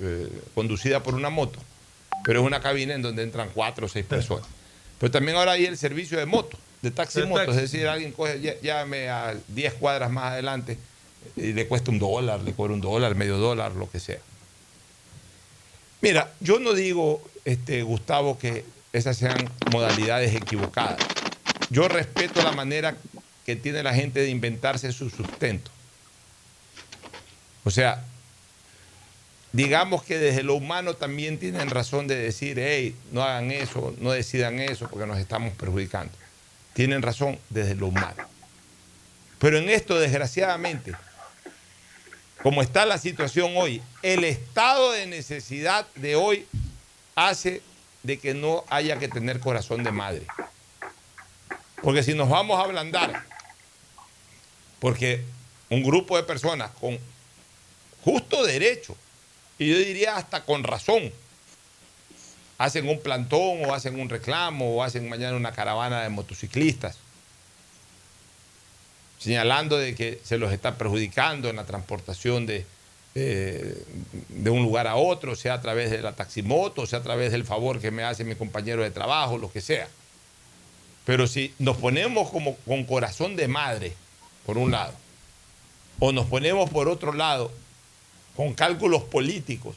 eh, conducida por una moto, pero es una cabina en donde entran cuatro o seis personas. Pero también ahora hay el servicio de moto, de taxi De moto, taxi. es decir, alguien coge, llámame a 10 cuadras más adelante le cuesta un dólar, le cobra un dólar, medio dólar, lo que sea. Mira, yo no digo, este, Gustavo, que esas sean modalidades equivocadas. Yo respeto la manera que tiene la gente de inventarse su sustento. O sea, digamos que desde lo humano también tienen razón de decir, hey, no hagan eso, no decidan eso, porque nos estamos perjudicando. Tienen razón desde lo humano. Pero en esto, desgraciadamente, como está la situación hoy, el estado de necesidad de hoy hace de que no haya que tener corazón de madre. Porque si nos vamos a ablandar, porque un grupo de personas con justo derecho, y yo diría hasta con razón, hacen un plantón o hacen un reclamo o hacen mañana una caravana de motociclistas, señalando de que se los está perjudicando en la transportación de, eh, de un lugar a otro, sea a través de la taximoto, sea a través del favor que me hace mi compañero de trabajo, lo que sea. Pero si nos ponemos como con corazón de madre, por un lado, o nos ponemos por otro lado con cálculos políticos,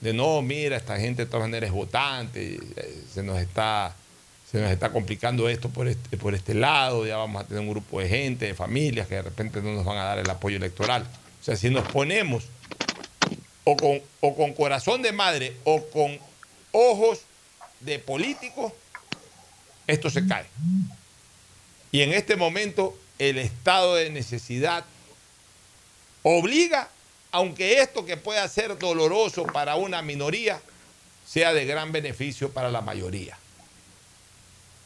de no, mira, esta gente de todas maneras es votante, eh, se nos está, se nos está complicando esto por este, por este lado, ya vamos a tener un grupo de gente, de familias que de repente no nos van a dar el apoyo electoral. O sea, si nos ponemos o con, o con corazón de madre o con ojos de políticos, esto se cae. Y en este momento el estado de necesidad obliga, aunque esto que pueda ser doloroso para una minoría, sea de gran beneficio para la mayoría.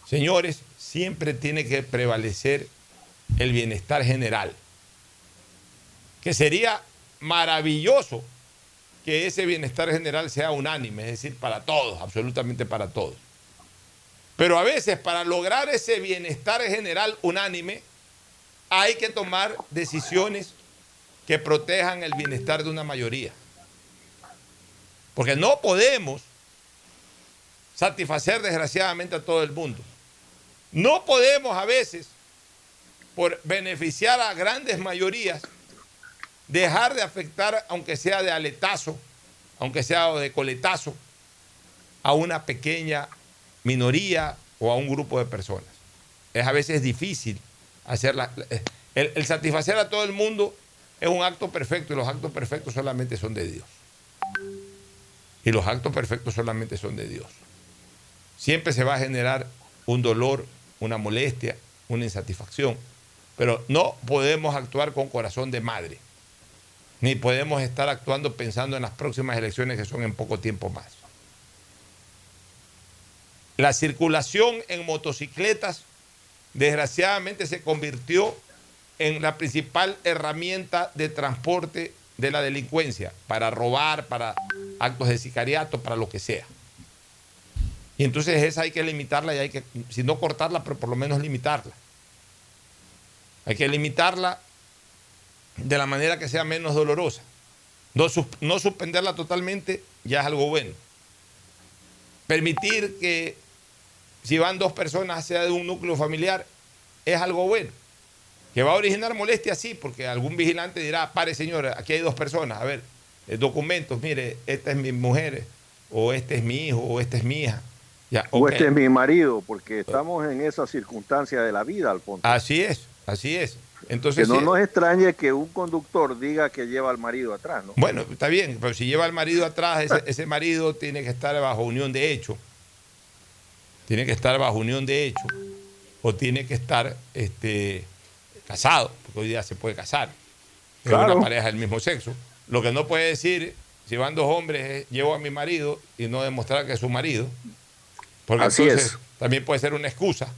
Señores, siempre tiene que prevalecer el bienestar general, que sería maravilloso que ese bienestar general sea unánime, es decir, para todos, absolutamente para todos. Pero a veces para lograr ese bienestar general unánime hay que tomar decisiones que protejan el bienestar de una mayoría. Porque no podemos satisfacer desgraciadamente a todo el mundo. No podemos a veces, por beneficiar a grandes mayorías, dejar de afectar, aunque sea de aletazo, aunque sea de coletazo, a una pequeña minoría o a un grupo de personas. Es a veces difícil hacerla. El, el satisfacer a todo el mundo es un acto perfecto y los actos perfectos solamente son de Dios. Y los actos perfectos solamente son de Dios. Siempre se va a generar un dolor, una molestia, una insatisfacción, pero no podemos actuar con corazón de madre, ni podemos estar actuando pensando en las próximas elecciones que son en poco tiempo más. la circulación en motocicletas desgraciadamente se convirtió en la principal herramienta de transporte de la delincuencia, para robar, para actos de sicariato, para lo que sea. Y entonces esa hay que limitarla y hay que, si no cortarla, pero por lo menos limitarla. Hay que limitarla de la manera que sea menos dolorosa. No, no suspenderla totalmente ya es algo bueno. Permitir que si van dos personas sea de un núcleo familiar es algo bueno. Que va a originar molestia, sí, porque algún vigilante dirá, pare señora, aquí hay dos personas, a ver, eh, documentos, mire, esta es mi mujer, o este es mi hijo, o esta es mi hija. O este es mi marido, porque estamos en esa circunstancia de la vida, Alfonso. Así es, así es. Entonces, que no nos extrañe que un conductor diga que lleva al marido atrás, ¿no? Bueno, está bien, pero si lleva al marido atrás, ese, ese marido tiene que estar bajo unión de hecho. Tiene que estar bajo unión de hecho. O tiene que estar este, casado, porque hoy día se puede casar. Es Claro. una pareja del mismo sexo. Lo que no puede decir, si van dos hombres, es llevo a mi marido y no demostrar que es su marido. Porque Así entonces es. también puede ser una excusa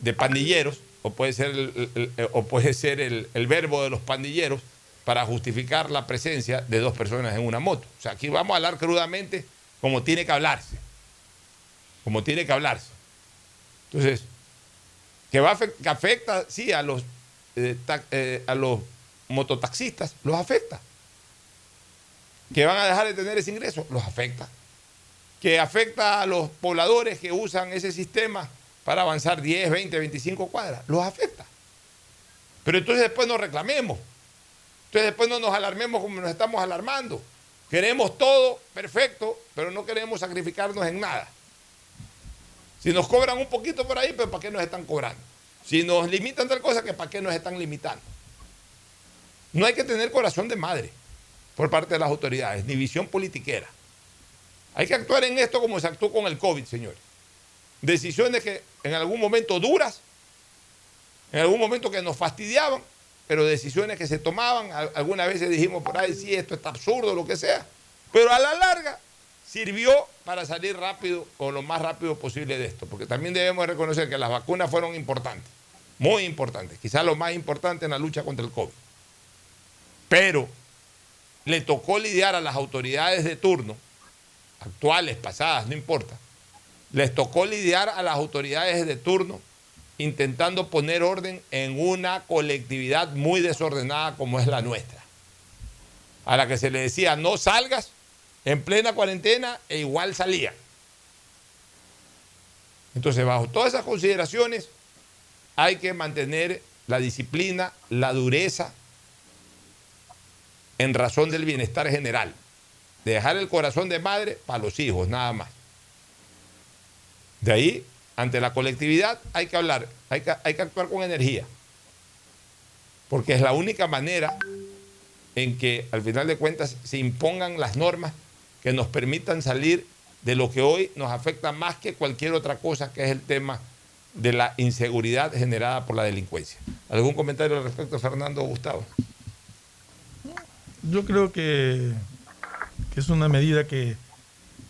de pandilleros, o puede ser el, el- el- o puede ser el, el verbo de los pandilleros para justificar la presencia de dos personas en una moto. O sea, aquí vamos a hablar crudamente como tiene que hablarse. Como tiene que hablarse. Entonces, que, va que afecta, sí, a los, eh, ta- eh, a los mototaxistas, los afecta. Que van a dejar de tener ese ingreso, los afecta. Que afecta a los pobladores que usan ese sistema para avanzar 10, 20, 25 cuadras, los afecta. Pero entonces después nos reclamemos. Entonces después no nos alarmemos como nos estamos alarmando. Queremos todo perfecto, pero no queremos sacrificarnos en nada. Si nos cobran un poquito por ahí, pero ¿para qué nos están cobrando? Si nos limitan tal cosa, que ¿para qué nos están limitando? No hay que tener corazón de madre por parte de las autoridades, ni visión politiquera. Hay que actuar en esto como se actuó con el COVID, señores. Decisiones que en algún momento duras, en algún momento que nos fastidiaban, pero decisiones que se tomaban, al- algunas veces dijimos por ahí, sí, esto está absurdo, lo que sea, pero a la larga sirvió para salir rápido o lo más rápido posible de esto, porque también debemos reconocer que las vacunas fueron importantes, muy importantes, quizás lo más importante en la lucha contra el COVID. Pero le tocó lidiar a las autoridades de turno, actuales, pasadas, no importa, les tocó lidiar a las autoridades de turno intentando poner orden en una colectividad muy desordenada como es la nuestra, a la que se le decía no salgas en plena cuarentena e igual salía. Entonces, bajo todas esas consideraciones, hay que mantener la disciplina, la dureza, en razón del bienestar general. De dejar el corazón de madre para los hijos, nada más. De ahí, ante la colectividad, hay que hablar, hay que, hay que actuar con energía. Porque es la única manera en que, al final de cuentas, se impongan las normas que nos permitan salir de lo que hoy nos afecta más que cualquier otra cosa, que es el tema de la inseguridad generada por la delincuencia. ¿Algún comentario al respecto, Fernando o Gustavo? Yo creo que, que es una medida que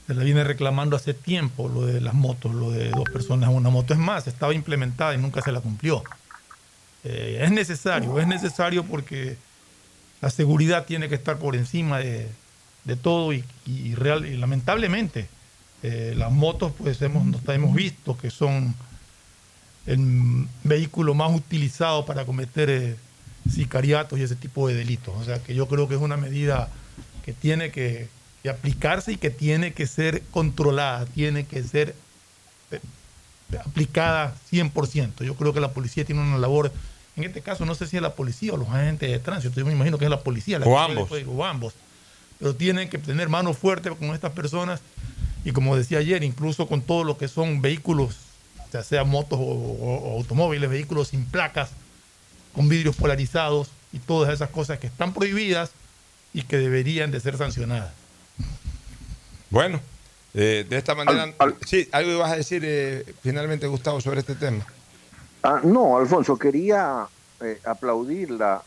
se la viene reclamando hace tiempo, lo de las motos, lo de dos personas en una moto. Es más, estaba implementada y nunca se la cumplió. Eh, es necesario, es necesario porque la seguridad tiene que estar por encima de, de todo y, real, y lamentablemente eh, las motos pues hemos, nos- hemos visto que son el vehículo más utilizado para cometer eh, sicariatos y ese tipo de delitos. O sea que yo creo que es una medida que tiene que, que aplicarse y que tiene que ser controlada, tiene que ser eh, aplicada 100%. Yo creo que la policía tiene una labor, en este caso no sé si es la policía o los agentes de tránsito, yo me imagino que es la policía. La O ambos. puede- o ambos. Pero tienen que tener mano fuerte con estas personas y como decía ayer, incluso con todo lo que son vehículos, ya sea motos o, o- o automóviles, vehículos sin placas, con vidrios polarizados y todas esas cosas que están prohibidas y que deberían de ser sancionadas. Bueno, eh, de esta manera... sí, algo ibas a decir eh, finalmente, Gustavo, sobre este tema. Ah, no, Alfonso, quería eh, aplaudir la,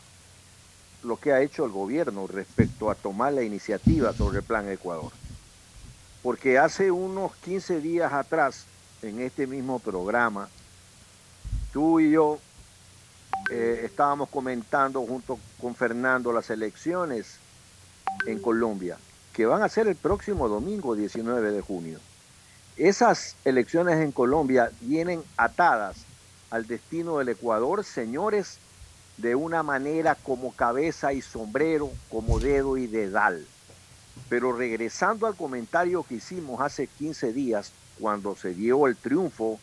lo que ha hecho el gobierno respecto a tomar la iniciativa sobre el Plan Ecuador. Porque hace unos 15 días atrás en este mismo programa, tú y yo eh, estábamos comentando junto con Fernando las elecciones en Colombia, que van a ser el próximo domingo 19 de junio. Esas elecciones en Colombia vienen atadas al destino del Ecuador, señores, de una manera como cabeza y sombrero, como dedo y dedal. Pero regresando al comentario que hicimos hace 15 días, cuando se dio el triunfo,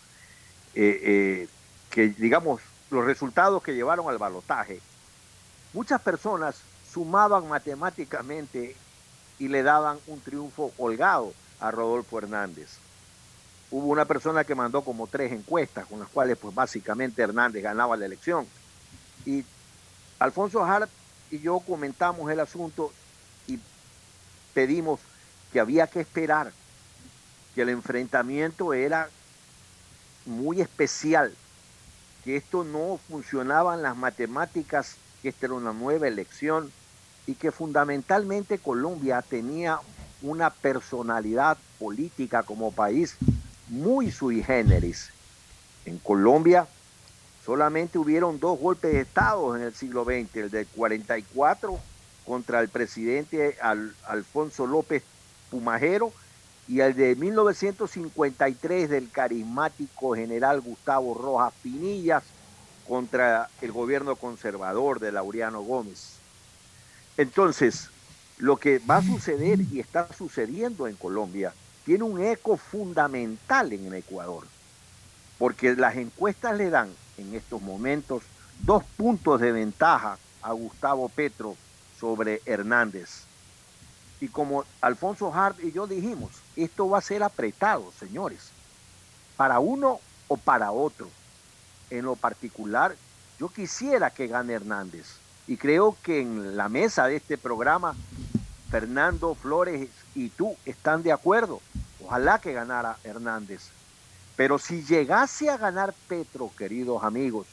eh, eh, que digamos, los resultados que llevaron al balotaje, muchas personas sumaban matemáticamente y le daban un triunfo holgado a Rodolfo Hernández. Hubo una persona que mandó como tres encuestas con las cuales pues básicamente Hernández ganaba la elección. Y Alfonso Hart y yo comentamos el asunto y pedimos que había que esperar, que el enfrentamiento era muy especial, que esto no funcionaban las matemáticas, que esta era una nueva elección y que fundamentalmente Colombia tenía una personalidad política como país muy sui generis. En Colombia solamente hubieron dos golpes de Estado en el siglo XX, el del 44 contra el presidente Alfonso López Pumajero y el de 1953 del carismático general Gustavo Rojas Pinillas contra el gobierno conservador de Laureano Gómez. Entonces, lo que va a suceder y está sucediendo en Colombia tiene un eco fundamental en Ecuador, porque las encuestas le dan en estos momentos dos puntos de ventaja a Gustavo Petro sobre Hernández. Y como Alfonso Hart y yo dijimos, esto va a ser apretado, señores, para uno o para otro. En lo particular, yo quisiera que gane Hernández. Y creo que en la mesa de este programa, Fernando Flores y tú están de acuerdo. Ojalá que ganara Hernández. Pero si llegase a ganar Petro, queridos amigos,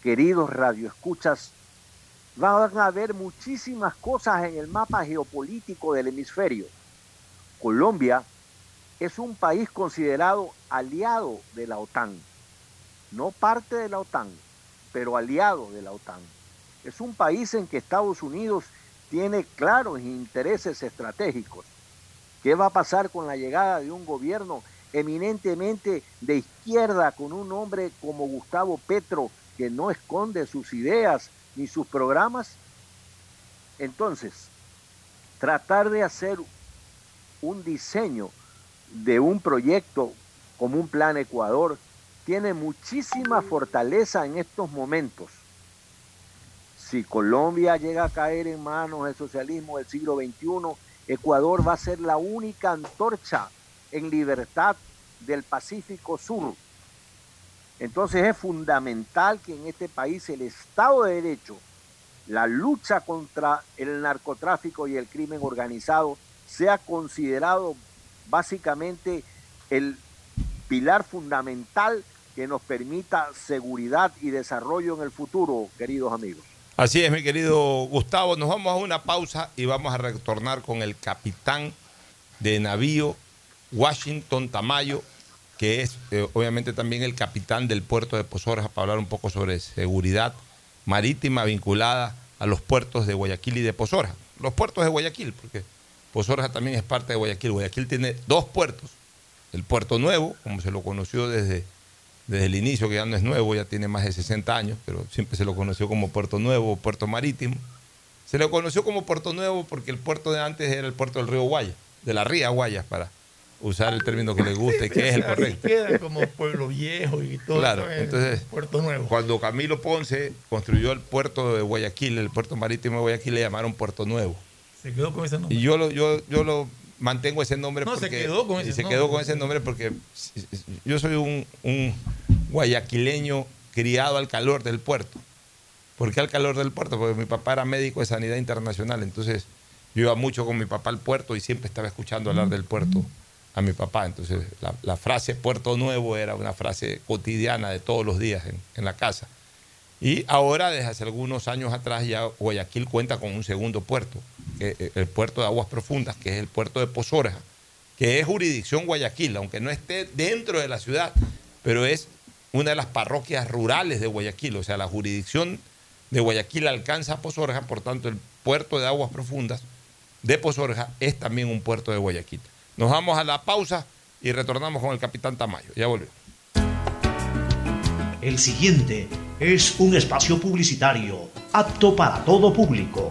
queridos radioescuchas, van a haber muchísimas cosas en el mapa geopolítico del hemisferio. Colombia es un país considerado aliado de la OTAN, no parte de la OTAN, pero aliado de la OTAN. Es un país en que Estados Unidos tiene claros intereses estratégicos. ¿Qué va a pasar con la llegada de un gobierno eminentemente de izquierda con un hombre como Gustavo Petro que no esconde sus ideas ni sus programas? Entonces, tratar de hacer un diseño de un proyecto como un plan Ecuador tiene muchísima fortaleza en estos momentos. Si Colombia llega a caer en manos del socialismo del siglo XXI, Ecuador va a ser la única antorcha en libertad del Pacífico Sur. Entonces es fundamental que en este país el Estado de Derecho, la lucha contra el narcotráfico y el crimen organizado sea considerado básicamente el pilar fundamental que nos permita seguridad y desarrollo en el futuro, queridos amigos. Así es, mi querido Gustavo. Nos vamos a una pausa y vamos a retornar con el capitán de navío Washington Tamayo, que es eh, obviamente también el capitán del puerto de Pozorja, para hablar un poco sobre seguridad marítima vinculada a los puertos de Guayaquil y de Pozorja. Los puertos de Guayaquil, porque Pozorja también es parte de Guayaquil. Guayaquil tiene dos puertos. El puerto nuevo, como se lo conoció desde desde el inicio, que ya no es nuevo, ya tiene más de 60 años, pero siempre se lo conoció como Puerto Nuevo, Puerto Marítimo. Se lo conoció como Puerto Nuevo porque el puerto de antes era el puerto del río Guaya, de la ría Guayas, para usar el término que le gusta y que es el correcto. Queda como pueblo viejo y todo. Claro, entonces, Puerto Nuevo. cuando Camilo Ponce construyó el puerto de Guayaquil, el puerto marítimo de Guayaquil, le llamaron Puerto Nuevo. Se quedó con ese nombre. Y yo lo, yo, yo lo mantengo ese nombre No, se porque quedó con y ese se nombre. quedó con ese nombre porque yo soy un, un guayaquileño criado al calor del puerto. ¿Por qué al calor del puerto? Porque mi papá era médico de sanidad internacional, entonces yo iba mucho con mi papá al puerto y siempre estaba escuchando hablar del puerto a mi papá. Entonces la, frase Puerto Nuevo era una frase cotidiana de todos los días en, la casa. Y ahora, desde hace algunos años atrás, ya Guayaquil cuenta con un segundo puerto, eh, el puerto de aguas profundas, que es el puerto de Pozorja, que es jurisdicción Guayaquil, aunque no esté dentro de la ciudad, pero es una de las parroquias rurales de Guayaquil, o sea, la jurisdicción de Guayaquil alcanza a Pozorja, por tanto el puerto de aguas profundas de Pozorja es también un puerto de Guayaquil. Nos vamos a la pausa y retornamos con el capitán Tamayo. Ya volvemos. El siguiente es un espacio publicitario apto para todo público.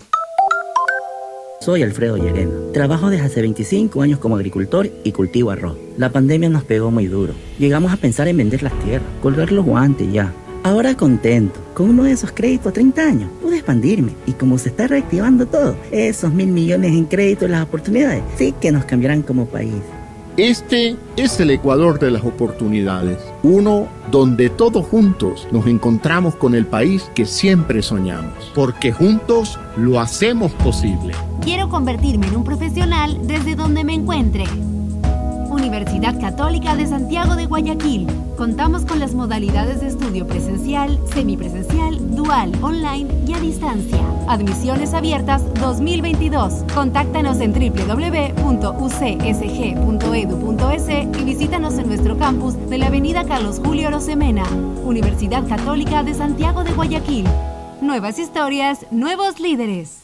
Soy Alfredo Llerena. Trabajo desde hace 25 años como agricultor y cultivo arroz. La pandemia nos pegó muy duro. Llegamos a pensar en vender las tierras, colgar los guantes ya. Ahora contento, con uno de esos créditos a 30 años, pude expandirme y como se está reactivando todo, esos mil millones en créditos las oportunidades, sí que nos cambiarán como país. Este es el Ecuador de las oportunidades, uno donde todos juntos nos encontramos con el país que siempre soñamos, porque juntos lo hacemos posible. Quiero convertirme en un profesional desde donde me encuentre. Universidad Católica de Santiago de Guayaquil. Contamos con las modalidades de estudio presencial, semipresencial, dual, online y a distancia. Admisiones abiertas 2022. Contáctanos en www.ucsg.edu.es y visítanos en nuestro campus de la Avenida Carlos Julio Rosemena. Universidad Católica de Santiago de Guayaquil. Nuevas historias, nuevos líderes.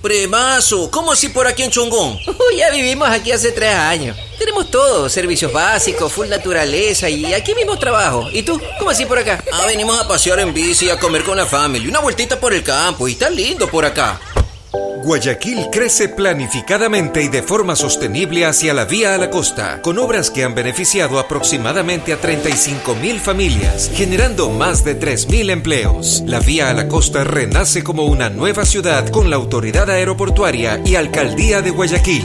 Premazo, ¿cómo así por aquí en Chongón? Ya vivimos aquí hace tres años. Tenemos todo, servicios básicos, full naturaleza y aquí mismo trabajo. ¿Y tú? ¿Cómo así por acá? Ah, venimos a pasear en bici y a comer con la familia. Una vueltita por el campo y está lindo por acá. Guayaquil crece planificadamente y de forma sostenible hacia la vía a la costa, con obras que han beneficiado aproximadamente a 35 mil familias, generando más de 3 mil empleos. La vía a la costa renace como una nueva ciudad con la autoridad aeroportuaria y alcaldía de Guayaquil.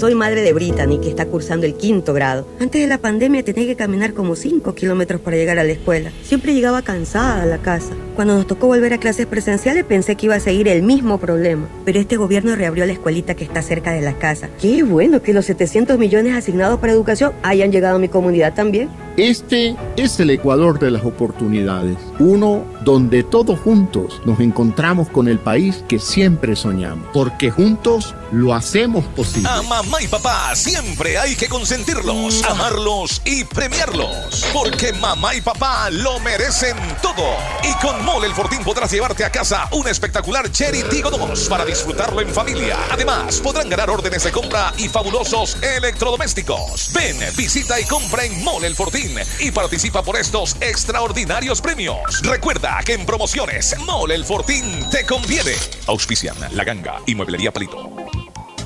Soy madre de Brittany, que está cursando el quinto grado. Antes de la pandemia tenía que caminar como 5 kilómetros para llegar a la escuela. Siempre llegaba cansada a la casa. Cuando nos tocó volver a clases presenciales pensé que iba a seguir el mismo problema. Pero este gobierno reabrió la escuelita que está cerca de la casa. Qué bueno que los 700 millones asignados para educación hayan llegado a mi comunidad también. Este es el Ecuador de las oportunidades, uno donde todos juntos nos encontramos con el país que siempre soñamos, porque juntos lo hacemos posible. A mamá y papá siempre hay que consentirlos, amarlos y premiarlos. Porque mamá y papá lo merecen todo. Y con Mole Fortín podrás llevarte a casa un espectacular Cherry Tigo 2 para disfrutarlo en familia. Además, podrán ganar órdenes de compra y fabulosos electrodomésticos. Ven, visita y compra en Mole Fortín y participa por estos extraordinarios premios. Recuerda que en promociones Mole el Fortín te conviene. Auspician La Ganga y Mueblería Palito.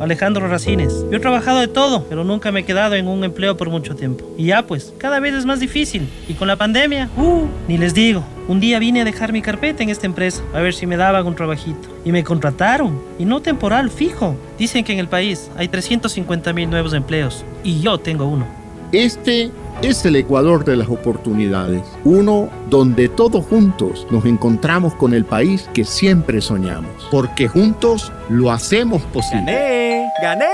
Alejandro Racines. Yo he trabajado de todo, pero nunca me he quedado en un empleo por mucho tiempo. Y ya pues, cada vez es más difícil. Y con la pandemia, uh, ni les digo. Un día vine a dejar mi carpeta en esta empresa, a ver si me daban un trabajito. Y me contrataron, y no temporal, fijo. Dicen que en el país hay 350 mil nuevos empleos, y yo tengo uno. Este es el Ecuador de las oportunidades, uno donde todos juntos nos encontramos con el país que siempre soñamos, porque juntos lo hacemos posible. ¡Gané! ¡Gané!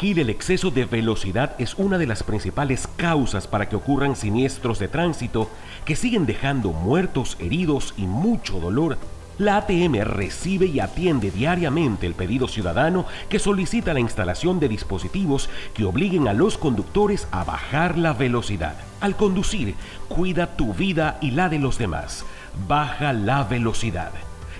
el exceso de velocidad es una de las principales causas para que ocurran siniestros de tránsito que siguen dejando muertos, heridos y mucho dolor? La ATM recibe y atiende diariamente el pedido ciudadano que solicita la instalación de dispositivos que obliguen a los conductores a bajar la velocidad. Al conducir, cuida tu vida y la de los demás. Baja la velocidad.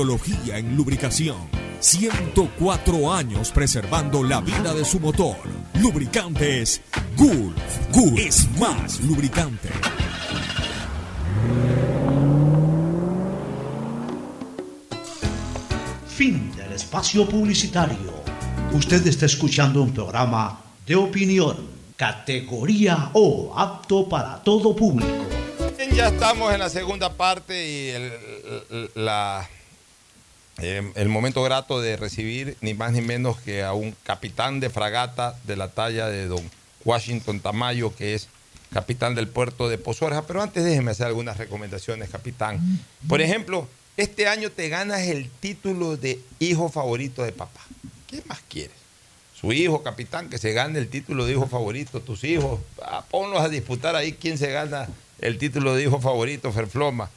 en lubricación. 104 años preservando la vida de su motor. Lubricantes Gulf. Gulf es más lubricante. Fin del espacio publicitario. Usted está escuchando un programa de opinión, categoría O, apto para todo público. Ya estamos en la segunda parte y el, el- la, eh, el momento grato de recibir ni más ni menos que a un capitán de fragata de la talla de don Washington Tamayo, que es capitán del puerto de Pozorja. Pero antes déjeme hacer algunas recomendaciones, capitán. Por ejemplo, este año te ganas el título de hijo favorito de papá. ¿Qué más quieres? su hijo, capitán, que se gane el título de hijo favorito, tus hijos, ah, ponlos a disputar ahí quién se gana el título de hijo favorito, Ferfloma.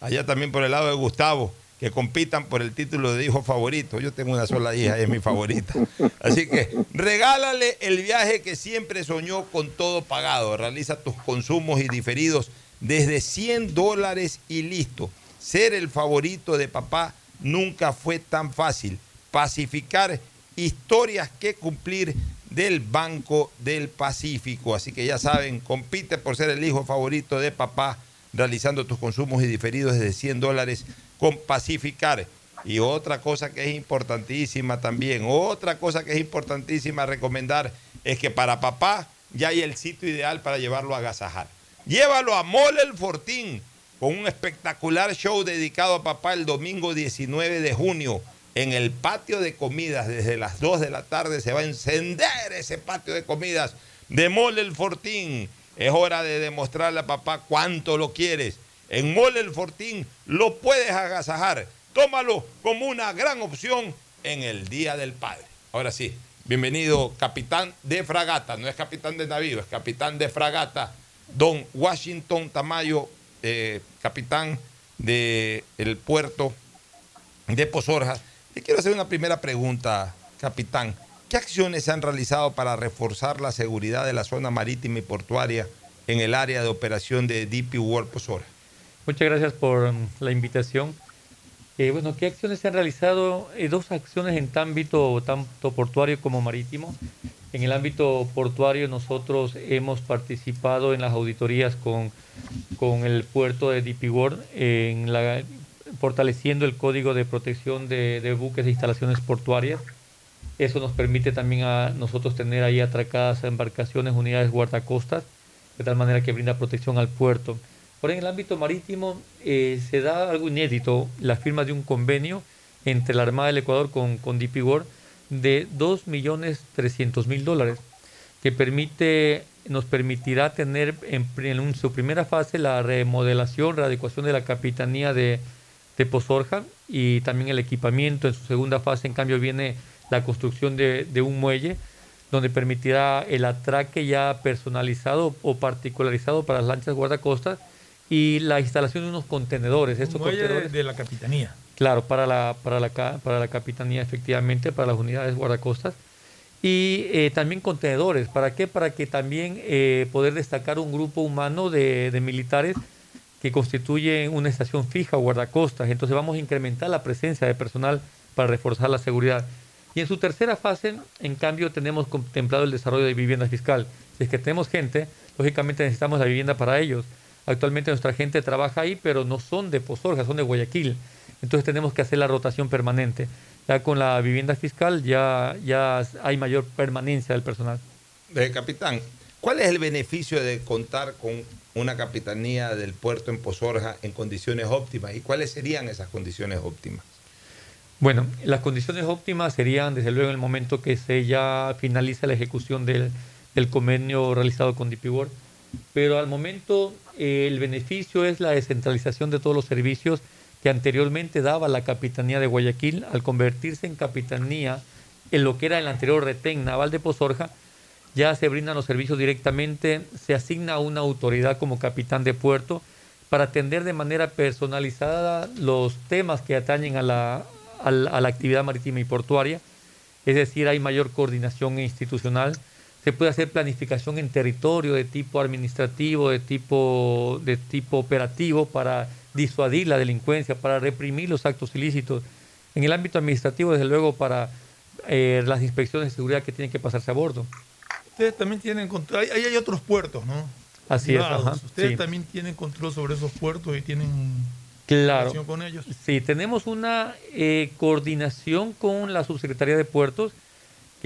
Allá también por el lado de Gustavo, que compitan por el título de hijo favorito. Yo tengo una sola hija, es mi favorita. Así que regálale el viaje que siempre soñó con todo pagado. Realiza tus consumos y diferidos desde 100 dólares y listo. Ser el favorito de papá nunca fue tan fácil. Pacificar historias que cumplir del Banco del Pacífico. Así que ya saben, compite por ser el hijo favorito de papá, realizando tus consumos y diferidos desde 100 dólares con Pacificar. Y otra cosa que es importantísima también, otra cosa que es importantísima recomendar es que para papá ya hay el sitio ideal para llevarlo a agasajar. Llévalo a Mole el Fortín con un espectacular show dedicado a papá el domingo 19 de junio en el patio de comidas. Desde las 2 de la tarde se va a encender ese patio de comidas de Mole el Fortín. Es hora de demostrarle a papá cuánto lo quieres. En Mole el Fortín lo puedes agasajar. Tómalo como una gran opción en el Día del Padre. Ahora sí, bienvenido capitán de fragata. No es capitán de navío, es capitán de fragata. Don Washington Tamayo, eh, capitán del el puerto de Pozorja. Le quiero hacer una primera pregunta, capitán. ¿Qué acciones se han realizado para reforzar la seguridad de la zona marítima y portuaria en el área de operación de DP World Pozorja? Muchas gracias por la invitación. Eh, bueno, ¿qué acciones se han realizado? Eh, dos acciones en ámbito tanto portuario como marítimo. En el ámbito portuario nosotros hemos participado en las auditorías con, con el puerto de DP World, en la, fortaleciendo el código de protección de, de buques e instalaciones portuarias. Eso nos permite también a nosotros tener ahí atracadas embarcaciones, unidades guardacostas, de tal manera que brinda protección al puerto. Por en el ámbito marítimo eh, se da algo inédito, la firma de un convenio entre la Armada del Ecuador con, con DP World de 2.300.000 dólares, que permite, nos permitirá tener en, en, su primera fase la remodelación, readecuación de la capitanía de, de Pozorja y también el equipamiento. En su segunda fase, en cambio, viene la construcción de, de un muelle donde permitirá el atraque ya personalizado o particularizado para las lanchas guardacostas y la instalación de unos contenedores. Estos contenedores, de la capitanía. Claro, para la, para, la, para la capitanía, efectivamente, para las unidades guardacostas. Y eh, también contenedores. ¿Para qué? Para que también eh, poder destacar un grupo humano de, de, militares que constituyen una estación fija guardacostas. Entonces vamos a incrementar la presencia de personal para reforzar la seguridad. Y en su tercera fase, en cambio, tenemos contemplado el desarrollo de vivienda fiscal. Si es que tenemos gente, lógicamente necesitamos la vivienda para ellos. Actualmente nuestra gente trabaja ahí, pero no son de Pozorja, son de Guayaquil. Entonces tenemos que hacer la rotación permanente. Ya con la vivienda fiscal ya, ya hay mayor permanencia del personal. Eh, capitán, ¿cuál es el beneficio de contar con una capitanía del puerto en Pozorja en condiciones óptimas? ¿Y cuáles serían esas condiciones óptimas? Bueno, las condiciones óptimas serían desde luego en el momento que se ya finaliza la ejecución del, del convenio realizado con DP World pero al momento eh, el beneficio es la descentralización de todos los servicios que anteriormente daba la Capitanía de Guayaquil al convertirse en Capitanía en lo que era el anterior retén naval de Pozorja, ya se brindan los servicios directamente, se asigna una autoridad como capitán de puerto para atender de manera personalizada los temas que atañen a la, a la, a la actividad marítima y portuaria, es decir, hay mayor coordinación institucional, se puede hacer planificación en territorio de tipo administrativo, de tipo, de tipo operativo para disuadir la delincuencia, para reprimir los actos ilícitos. En el ámbito administrativo, desde luego, para eh, las inspecciones de seguridad que tienen que pasarse a bordo. Ustedes también tienen control, ahí hay otros puertos, ¿no? Así es. Ajá, Ustedes sí. también tienen control sobre esos puertos y tienen claro. con ellos. Sí, tenemos una eh, coordinación con la Subsecretaría de Puertos,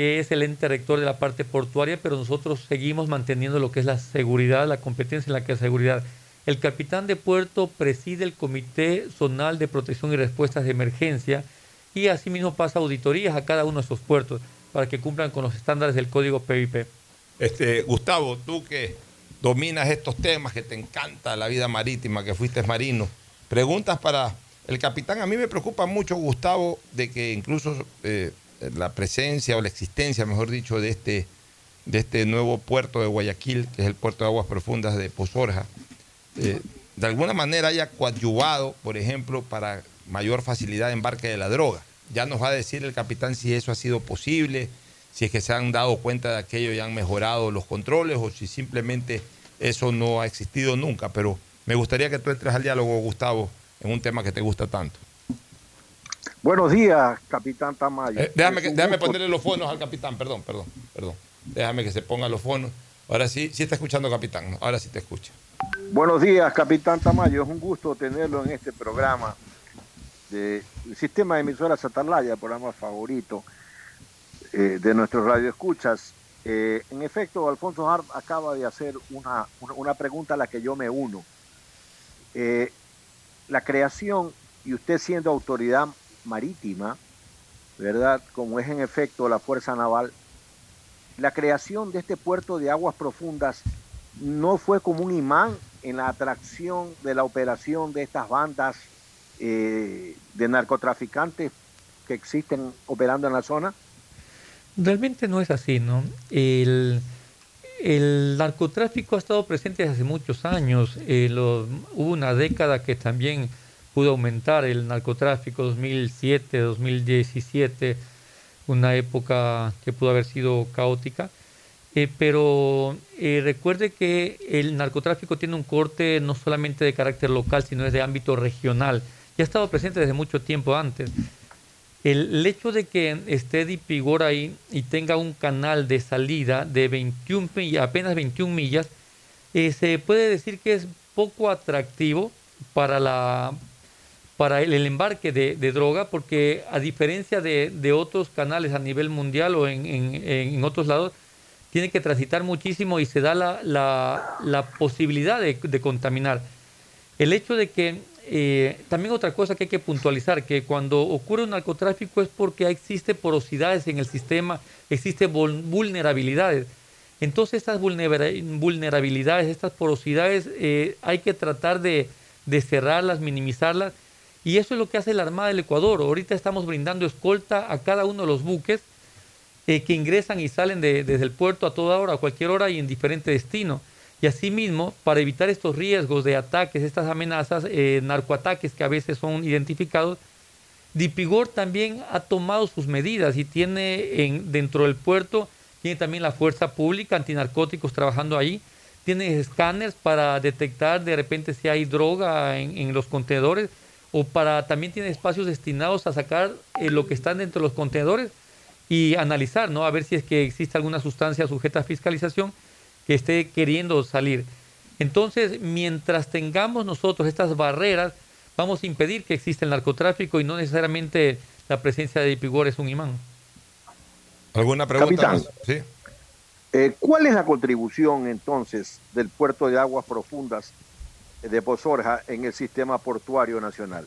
que es el ente rector de la parte portuaria, pero nosotros seguimos manteniendo lo que es la seguridad, la competencia en la que es seguridad. El capitán de puerto preside el Comité Zonal de Protección y Respuestas de Emergencia y asimismo pasa auditorías a cada uno de esos puertos para que cumplan con los estándares del código PIP. Este, Gustavo, tú que dominas estos temas, que te encanta la vida marítima, que fuiste marino, preguntas para el capitán. A mí me preocupa mucho, Gustavo, de que incluso eh, la presencia o la existencia, mejor dicho, de este, de este nuevo puerto de Guayaquil, que es el puerto de aguas profundas de Pozorja, eh, de alguna manera haya coadyuvado, por ejemplo, para mayor facilidad de embarque de la droga. Ya nos va a decir el capitán si eso ha sido posible, si es que se han dado cuenta de aquello y han mejorado los controles o si simplemente eso no ha existido nunca. Pero me gustaría que tú entres al diálogo, Gustavo, en un tema que te gusta tanto. Buenos días, capitán Tamayo. Eh, déjame, déjame ponerle los fonos al capitán, perdón, perdón, perdón. Déjame que se ponga los fonos. Ahora sí, sí está escuchando, capitán. Ahora sí te escucha. Buenos días, capitán Tamayo. Es un gusto tenerlo en este programa del sistema de emisoras Atalaya, el programa favorito eh, de nuestros radioescuchas. Eh, en efecto, Alfonso Hart acaba de hacer una, una, pregunta a la que yo me uno. Eh, la creación, y usted siendo autoridad marítima, ¿verdad? Como es en efecto la Fuerza Naval, la creación de este puerto de aguas profundas no fue como un imán en la atracción de la operación de estas bandas eh, de narcotraficantes que existen operando en la zona? Realmente no es así, ¿no? El, narcotráfico ha estado presente desde hace muchos años. Eh, hubo una década que también pudo aumentar el narcotráfico, 2007, 2017, una época que pudo haber sido caótica. Eh, pero eh, recuerde que el narcotráfico tiene un corte no solamente de carácter local, sino es de ámbito regional. Ya ha estado presente desde mucho tiempo antes. El, hecho de que esté Dipigor ahí y tenga un canal de salida de 21 apenas 21 millas, eh, se puede decir que es poco atractivo para, la, para el, embarque de, droga, porque a diferencia de, otros canales a nivel mundial o en, en otros lados, tiene que transitar muchísimo y se da la, la, posibilidad de, contaminar. El hecho de que, eh, también otra cosa que hay que puntualizar, que cuando ocurre un narcotráfico es porque existe porosidades en el sistema, existe vulnerabilidades. Entonces estas vulnerabilidades, estas porosidades, eh, hay que tratar de, de cerrarlas, minimizarlas, y eso es lo que hace la Armada del Ecuador. Ahorita estamos brindando escolta a cada uno de los buques eh, que ingresan y salen desde el puerto a toda hora, a cualquier hora y en diferente destino. Y asimismo, para evitar estos riesgos de ataques, estas amenazas, eh, narcoataques que a veces son identificados, Dipigor también ha tomado sus medidas y tiene en, dentro del puerto, tiene también la fuerza pública, antinarcóticos trabajando ahí, tiene escáneres para detectar de repente si hay droga en, los contenedores o para también tiene espacios destinados a sacar eh, lo que están dentro de los contenedores y analizar, ¿no? A ver si es que existe alguna sustancia sujeta a fiscalización que esté queriendo salir. Entonces, mientras tengamos nosotros estas barreras, vamos a impedir que exista el narcotráfico y no necesariamente la presencia de Ipigor es un imán. ¿Alguna pregunta? ¿Sí? Eh, ¿Cuál es la contribución entonces del puerto de aguas profundas de Pozorja en el sistema portuario nacional?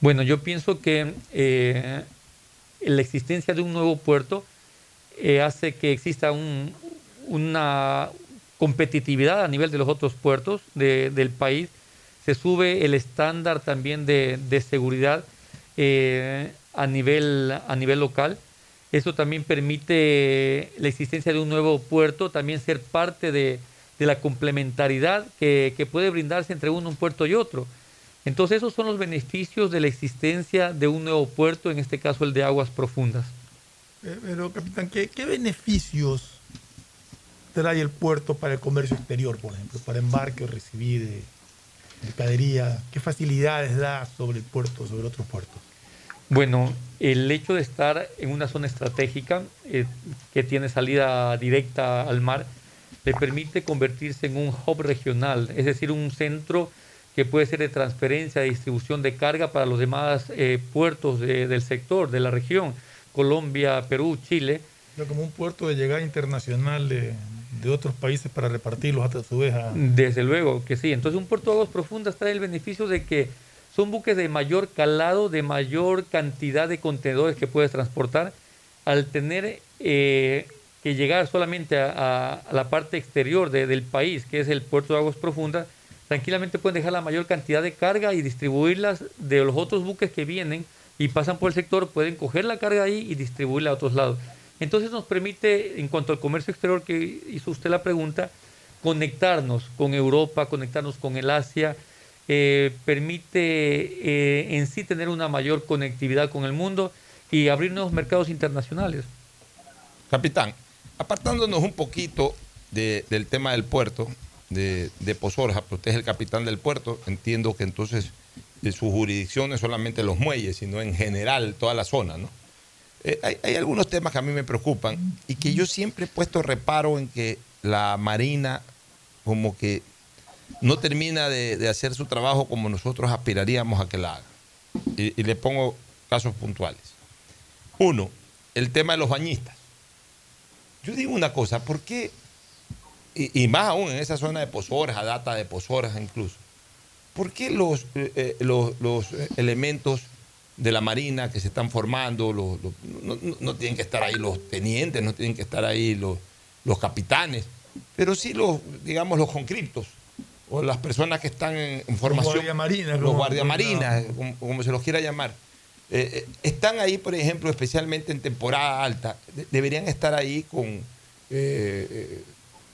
Bueno, yo pienso que eh, la existencia de un nuevo puerto eh, hace que exista una competitividad a nivel de los otros puertos del país. Se sube el estándar también de, seguridad eh, a, nivel, a nivel local. Eso también permite la existencia de un nuevo puerto, también ser parte de, la complementariedad que, que, puede brindarse entre uno, un puerto y otro. Entonces esos son los beneficios de la existencia de un nuevo puerto, en este caso el de aguas profundas. Eh, pero, capitán, ¿qué, beneficios trae el puerto para el comercio exterior, por ejemplo, para embarque o recibir de mercadería? ¿Qué facilidades da sobre el puerto, sobre otros puertos? Bueno, el hecho de estar en una zona estratégica eh, que tiene salida directa al mar le permite convertirse en un hub regional, es decir, un centro que puede ser de transferencia, de distribución de carga para los demás eh, puertos del sector, de la región, Colombia, Perú, Chile. como un puerto de llegada internacional de, otros países para repartirlos hasta su vez Desde luego que sí. Entonces un puerto de aguas profundas trae el beneficio de que son buques de mayor calado, de mayor cantidad de contenedores que puedes transportar, al tener eh, llegar solamente a, la parte exterior del país, que es el puerto de aguas profundas, tranquilamente pueden dejar la mayor cantidad de carga y distribuirlas de los otros buques que vienen y pasan por el sector, pueden coger la carga ahí y distribuirla a otros lados. Entonces nos permite, en cuanto al comercio exterior que hizo usted la pregunta, conectarnos con Europa, conectarnos con el Asia, eh, permite eh, en sí tener una mayor conectividad con el mundo y abrir nuevos mercados internacionales. Capitán, apartándonos un poquito del tema del puerto, de, de Pozorja, protege el capitán del puerto, entiendo que entonces de su jurisdicción no es solamente los muelles, sino en general toda la zona, ¿no? Eh, hay, algunos temas que a mí me preocupan y que yo siempre he puesto reparo en que la Marina como que no termina de, hacer su trabajo como nosotros aspiraríamos a que la haga. Y, le pongo casos puntuales. Uno, el tema de los bañistas. Yo digo una cosa, ¿por qué? Y, más aún en esa zona de Pozoras, data de Pozoras incluso. ¿Por qué los, eh, eh, los, elementos de la Marina que se están formando, no, tienen que estar ahí los tenientes, no tienen que estar ahí los, los capitanes, pero sí los, digamos, los conscriptos o las personas que están en, formación. Los guardiamarinas. Los guardiamarinas, como, se los quiera llamar. Eh, eh, están ahí, por ejemplo, especialmente en temporada alta. deberían estar ahí con eh,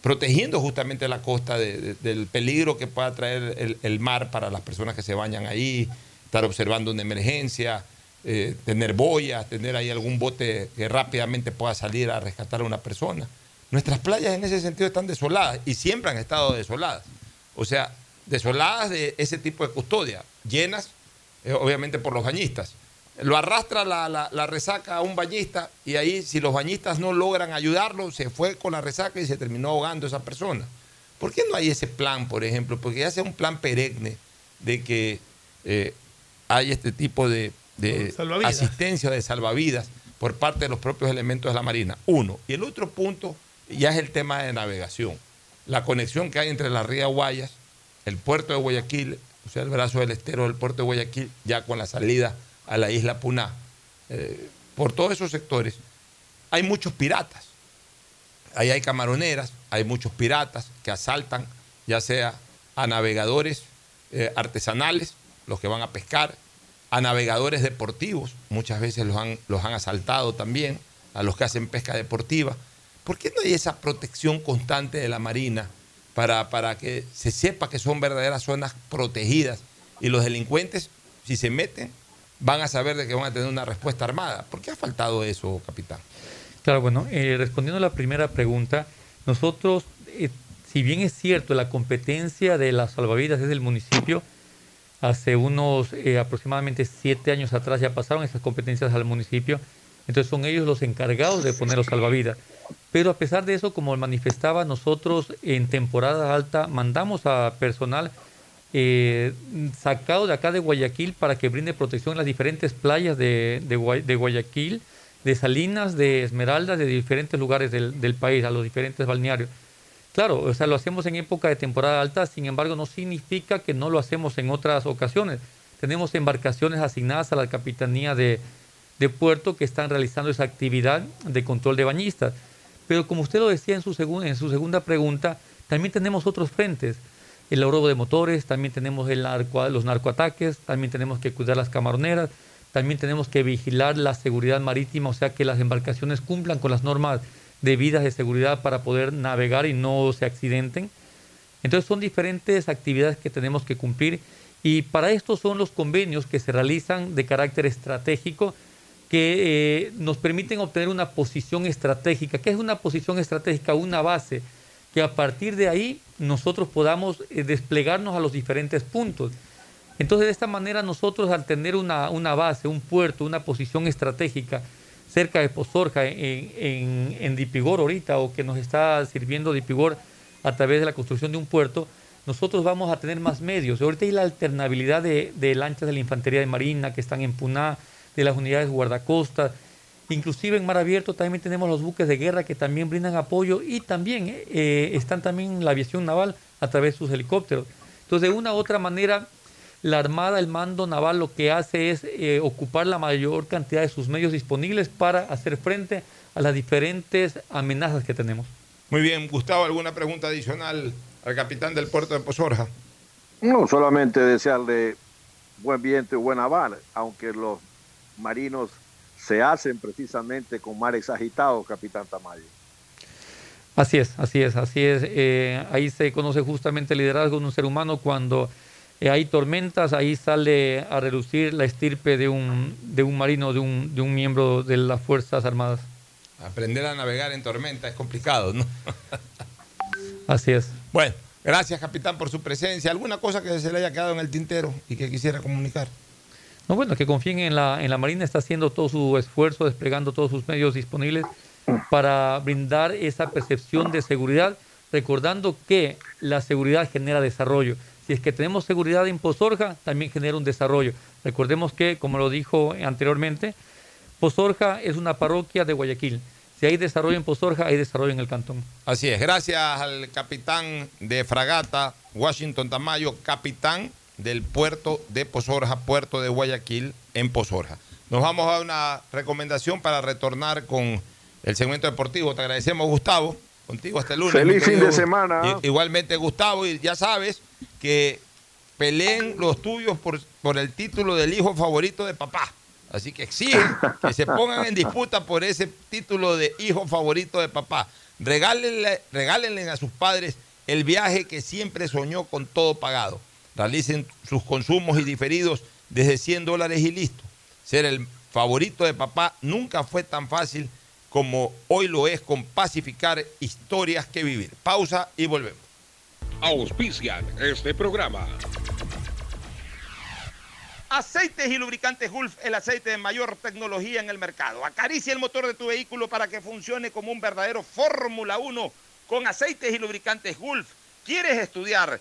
protegiendo justamente la costa del peligro que pueda traer el, mar para las personas que se bañan ahí, estar observando una emergencia, tener boyas, tener ahí algún bote que rápidamente pueda salir a rescatar a una persona. Nuestras playas en ese sentido están desoladas y siempre han estado desoladas. O sea, desoladas de ese tipo de custodia, llenas obviamente por los bañistas. Lo arrastra la, resaca a un bañista y ahí si los bañistas no logran ayudarlo, se fue con la resaca y se terminó ahogando esa persona. ¿Por qué no hay ese plan, por ejemplo? Porque ya sea un plan perenne de que eh, hay este tipo de, de asistencia, de salvavidas por parte de los propios elementos de la Marina. Uno. Y el otro punto ya es el tema de navegación la conexión que hay entre la ría Guayas, el puerto de Guayaquil, o sea, el brazo del estero del puerto de Guayaquil, ya con la salida a la isla Puná. Eh, por todos esos sectores hay muchos piratas. Ahí hay camaroneras, hay muchos piratas que asaltan, ya sea a navegadores eh, artesanales, los que van a pescar, a navegadores deportivos, muchas veces los han, los han asaltado también, a los que hacen pesca deportiva. ¿Por qué no hay esa protección constante de la Marina para, para que se sepa que son verdaderas zonas protegidas y los delincuentes, si se meten, van a saber de que van a tener una respuesta armada? ¿Por qué ha faltado eso, capitán? Claro, bueno, eh, respondiendo a la primera pregunta, nosotros, eh, si bien es cierto, la competencia de las salvavidas es del municipio, hace unos eh, aproximadamente siete años atrás ya pasaron esas competencias al municipio, entonces son ellos los encargados de poner los salvavidas. Pero a pesar de eso, como manifestaba, nosotros en temporada alta mandamos a personal eh, sacado de acá de Guayaquil para que brinde protección en las diferentes playas de, de, Guayaquil, de Salinas, de Esmeraldas, de diferentes lugares del, del, país, a los diferentes balnearios. Claro, o sea, lo hacemos en época de temporada alta, sin embargo, no significa que no lo hacemos en otras ocasiones. Tenemos embarcaciones asignadas a la Capitanía de, de Puerto que están realizando esa actividad de control de bañistas. Pero como usted lo decía en su, en su segunda pregunta, también tenemos otros frentes. El robo de motores, también tenemos el los narcoataques, también tenemos que cuidar las camaroneras, también tenemos que vigilar la seguridad marítima, o sea que las embarcaciones cumplan con las normas debidas de seguridad para poder navegar y no se accidenten. Entonces son diferentes actividades que tenemos que cumplir y para esto son los convenios que se realizan de carácter estratégico que eh, nos permiten obtener una posición estratégica. ¿Qué es una posición estratégica? Una base que a partir de ahí nosotros podamos eh, desplegarnos a los diferentes puntos. Entonces, de esta manera nosotros al tener una, base, un puerto, una posición estratégica cerca de Pozorja, en, en, Dipigor ahorita, o que nos está sirviendo Dipigor a través de la construcción de un puerto, nosotros vamos a tener más medios. Ahorita hay la alternabilidad de, de lanchas de la Infantería de Marina que están en Puná, de las unidades guardacostas. Inclusive en mar abierto también tenemos los buques de guerra que también brindan apoyo y también eh, eh, están también la aviación naval a través de sus helicópteros. Entonces, de una u otra manera, la Armada, el mando naval lo que hace es eh, ocupar la mayor cantidad de sus medios disponibles para hacer frente a las diferentes amenazas que tenemos. Muy bien, Gustavo, ¿alguna pregunta adicional al capitán del puerto de Pozorja? No, solamente desearle buen viento y buena bala, aunque los marinos se hacen precisamente con mares agitados, capitán Tamayo. Así es, así es, así es. Eh, ahí se conoce justamente el liderazgo de un ser humano cuando eh, hay tormentas, ahí sale a relucir la estirpe de un, de un marino, de un, de un miembro de las Fuerzas Armadas. Aprender a navegar en tormenta es complicado, ¿no? Así es. Bueno, gracias capitán por su presencia. ¿Alguna cosa que se le haya quedado en el tintero y que quisiera comunicar? No, bueno, que confíen en la, en la Marina, está haciendo todo su esfuerzo, desplegando todos sus medios disponibles para brindar esa percepción de seguridad, recordando que la seguridad genera desarrollo. Si es que tenemos seguridad en Pozorja, también genera un desarrollo. Recordemos que, como lo dijo anteriormente, Pozorja es una parroquia de Guayaquil. Si hay desarrollo en Pozorja, hay desarrollo en el cantón. Así es, gracias al capitán de fragata Washington Tamayo, capitán del puerto de Pozorja, puerto de Guayaquil en Pozorja. Nos vamos a una recomendación para retornar con el segmento deportivo. Te agradecemos, Gustavo, contigo hasta el lunes. Feliz fin de semana. Igualmente, Gustavo, y ya sabes que peleen los tuyos por, por el título del hijo favorito de papá. Así que exigen que se pongan en disputa por ese título de hijo favorito de papá. Regálenle, regálenle a sus padres el viaje que siempre soñó con todo pagado. Realicen sus consumos y diferidos desde 100 dólares y listo. Ser el favorito de papá nunca fue tan fácil como hoy lo es con pacificar historias que vivir. Pausa y volvemos. Auspician este programa. Aceites y lubricantes Gulf, el aceite de mayor tecnología en el mercado. Acaricia el motor de tu vehículo para que funcione como un verdadero Fórmula 1 con aceites y lubricantes Gulf. ¿Quieres estudiar,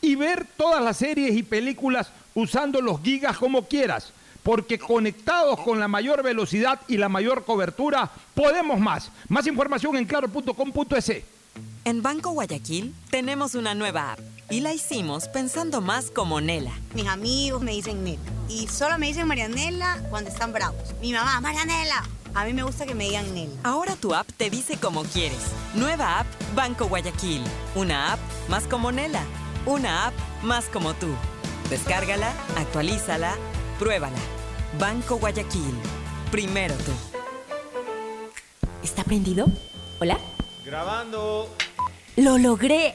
y ver todas las series y películas usando los gigas como quieras, porque conectados con la mayor velocidad y la mayor cobertura, podemos más. Más información en claro.com.es. En Banco Guayaquil tenemos una nueva app y la hicimos pensando más como Nela. Mis amigos me dicen Nela y solo me dicen Marianela cuando están bravos. Mi mamá, Marianela. A mí me gusta que me digan Nela. Ahora tu app te dice como quieres. Nueva app Banco Guayaquil. Una app más como Nela. Una app más como tú. Descárgala, actualízala, pruébala. Banco Guayaquil. Primero tú. ¿Está prendido? ¿Hola? Grabando. ¡Lo logré!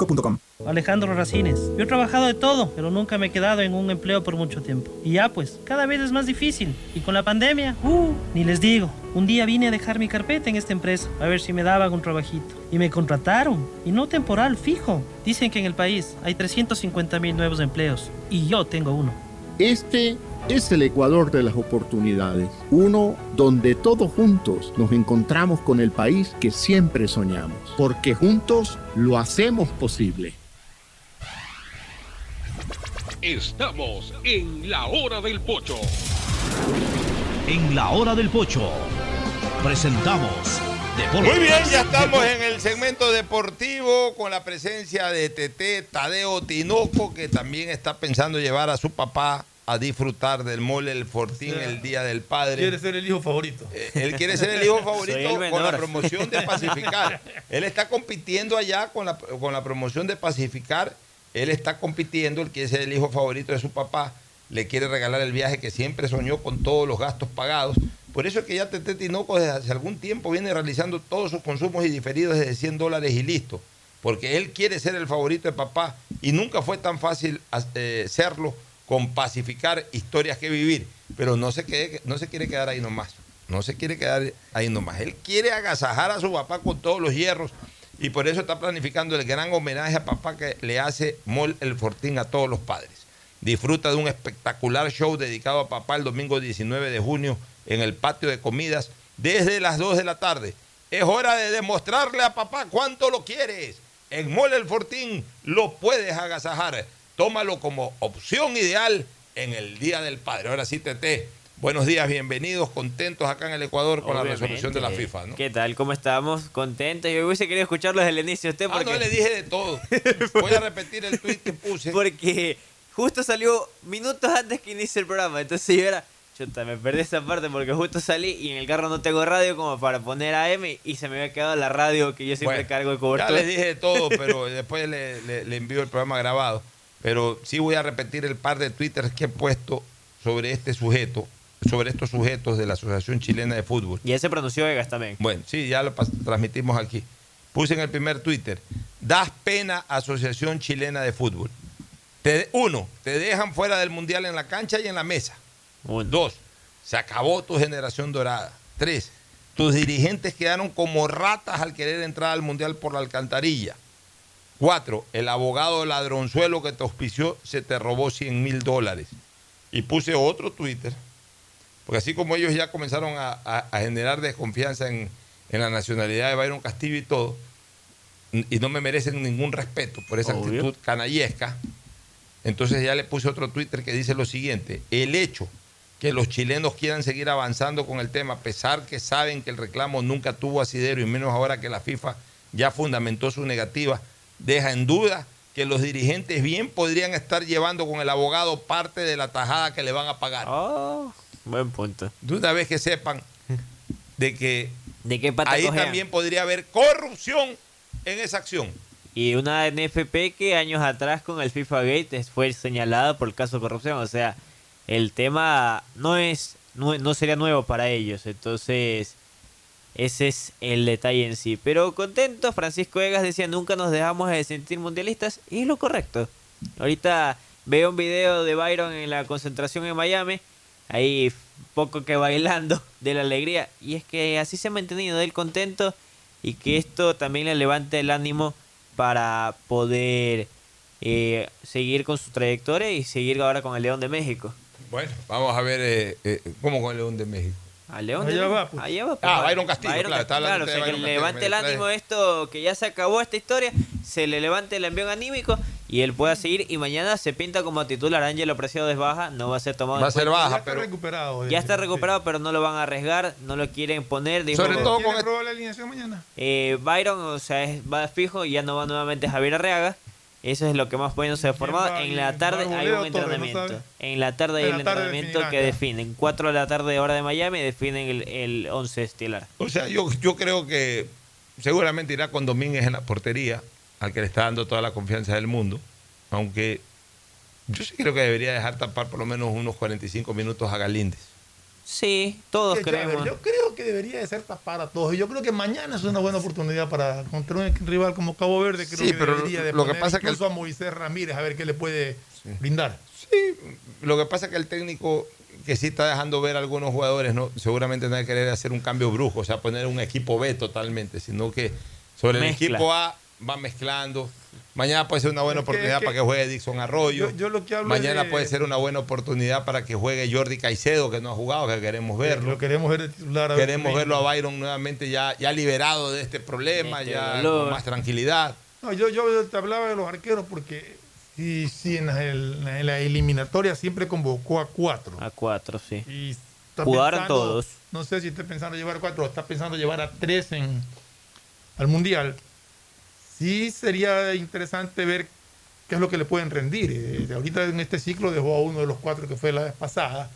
Alejandro Racines. Yo he trabajado de todo, pero nunca me he quedado en un empleo por mucho tiempo. Y ya pues, cada vez es más difícil. Y con la pandemia, uh, ni les digo. Un día vine a dejar mi carpeta en esta empresa, a ver si me daban un trabajito. Y me contrataron, y no temporal, fijo. Dicen que en el país hay 350 mil nuevos empleos, y yo tengo uno. Este es el Ecuador de las oportunidades. Uno donde todos juntos nos encontramos con el país que siempre soñamos. Porque juntos lo hacemos posible. Estamos en la hora del pocho. En la hora del pocho presentamos Deportes. Muy bien, ya estamos en el segmento deportivo con la presencia de Tete Tadeo Tinoco, que también está pensando llevar a su papá a disfrutar del mole El Fortín el Día del Padre. Quiere ser el hijo favorito. Eh, Él quiere ser el hijo favorito con la promoción de Pacificar. Él está compitiendo allá con la, con la promoción de Pacificar. Él está compitiendo, él quiere ser el hijo favorito de su papá. Le quiere regalar el viaje que siempre soñó con todos los gastos pagados. Por eso es que ya Tete Tinoco desde hace algún tiempo viene realizando todos sus consumos y diferidos desde 100 dólares y listo. Porque él quiere ser el favorito de papá y nunca fue tan fácil eh, serlo con pacificar historias que vivir. Pero no se, quede- no se quiere quedar ahí nomás. No se quiere quedar ahí nomás. Él quiere agasajar a su papá con todos los hierros y por eso está planificando el gran homenaje a papá que le hace Mol el Fortín a todos los padres. Disfruta de un espectacular show dedicado a papá el domingo 19 de junio en el patio de comidas desde las 2 de la tarde. Es hora de demostrarle a papá cuánto lo quieres. En Mole el Fortín lo puedes agasajar. Tómalo como opción ideal en el Día del Padre. Ahora sí, Tete. Buenos días, bienvenidos, contentos acá en el Ecuador con la resolución de la FIFA, ¿no? ¿Qué tal? ¿Cómo estamos? Contentos. Yo hubiese querido escucharlo desde el inicio usted Ah, porque... no le dije de todo. Voy a repetir el tweet que puse. Porque justo salió minutos antes que inicie el programa. Entonces yo era... Chuta, me perdí esa parte porque justo salí y en el carro no tengo radio como para poner AM y se me había quedado la radio que yo siempre Bueno, cargo de Ya cobertura. les dije de todo, pero después le, le- le envío el programa grabado. Pero sí voy a repetir el par de twitters que he puesto sobre este sujeto, sobre estos sujetos de la Asociación Chilena de Fútbol. Y ese pronunció Vegas también. Bueno, sí, ya lo transmitimos aquí. Puse en el primer Twitter, das pena Asociación Chilena de Fútbol. Te- uno, te dejan fuera del Mundial en la cancha y en la mesa. Dos, se acabó tu generación dorada. Tres, tus dirigentes quedaron como ratas al querer entrar al Mundial por la alcantarilla. Cuatro, el abogado ladronzuelo que te auspició se te robó 100 mil dólares. Y puse otro Twitter, porque así como ellos ya comenzaron a, a- a generar desconfianza en, en la nacionalidad de Byron Castillo y todo, y no me merecen ningún respeto por esa Obvio. actitud canallesca, entonces ya le puse otro Twitter que dice lo siguiente, el hecho que los chilenos quieran seguir avanzando con el tema, a pesar que saben que el reclamo nunca tuvo asidero y menos ahora que la FIFA ya fundamentó su negativa, deja en duda que los dirigentes bien podrían estar llevando con el abogado parte de la tajada que le van a pagar. Oh, buen punto. De una vez que sepan de que ¿De qué pata ahí también podría haber corrupción en esa acción. Y una NFP que años atrás con el FIFA Gate fue señalada por el caso de corrupción. O sea, el tema no es no, no sería nuevo para ellos. Entonces, ese es el detalle en sí. Pero contento, Francisco Egas decía, nunca nos dejamos de sentir mundialistas. Y es lo correcto. Ahorita veo un video de Byron en la concentración en Miami. Ahí poco que bailando de la alegría. Y es que así se ha mantenido él contento. Y que esto también le levante el ánimo para poder eh, seguir con su trayectoria y seguir ahora con el León de México. Bueno, vamos a ver eh, eh, cómo con el León de México. Al León Allá va, pues. Allá va, Ah, pues. Byron Castillo, claro, está hablando claro, o sea, que Castillo, levante el ánimo esto, que ya se acabó esta historia, se le levante el envío anímico y él pueda seguir. Y mañana se pinta como titular. Ángelo Preciado es baja, no va a ser tomado Va a ser baja, Ya está recuperado. Ya está recuperado, pero no lo van a arriesgar, no lo quieren poner. dijo- Sobre todo ¿Quiere con probar la alineación mañana? Eh, Byron, o sea, es- va fijo y ya no va nuevamente Javier Arriaga. Eso es lo que más bueno se ha formado. En la ¿Va tarde hay un entrenamiento. en la tarde hay En el la tarde entrenamiento que definen. 4 de la tarde hora de Miami definen el, el 11 estelar. O sea, yo, yo creo que seguramente irá con Domínguez en la portería, al que le está dando toda la confianza del mundo. Aunque yo sí creo que debería dejar tapar por lo menos unos 45 minutos a Galíndez. Sí, todos Que, a ver, creemos. yo creo que debería de ser tapar a todos. Y Yo creo que mañana es una buena oportunidad para contra un rival como Cabo Verde. Creo Sí, que pero debería de lo que pasa que incluso a Moisés Ramírez a ver qué le puede brindar. Sí, lo que pasa es que el técnico que sí está dejando ver a algunos jugadores, ¿no? seguramente no hay que querer hacer un cambio brujo, o sea, poner un equipo B totalmente, sino que sobre el equipo A va mezclando. Mañana puede ser una buena oportunidad es que- para que juegue Dixon Arroyo. Yo- yo lo que hablo Mañana de- puede ser una buena oportunidad para que juegue Jordi Caicedo, que no ha jugado, que queremos verlo. Lo queremos ver de titular. a Queremos verlo a Byron nuevamente ya, ya liberado de este problema, Este ya dolor. con más tranquilidad. No, yo, yo te hablaba de los arqueros porque sí, sí, en, la, en la eliminatoria siempre convocó a cuatro. A cuatro, sí. Y Jugaron pensando- todos. No sé si está pensando llevar cuatro o está pensando llevar a tres en, al Mundial. Sí sería interesante ver qué es lo que le pueden rendir. Eh, ahorita en este ciclo dejó a uno de los cuatro que fue la vez pasada.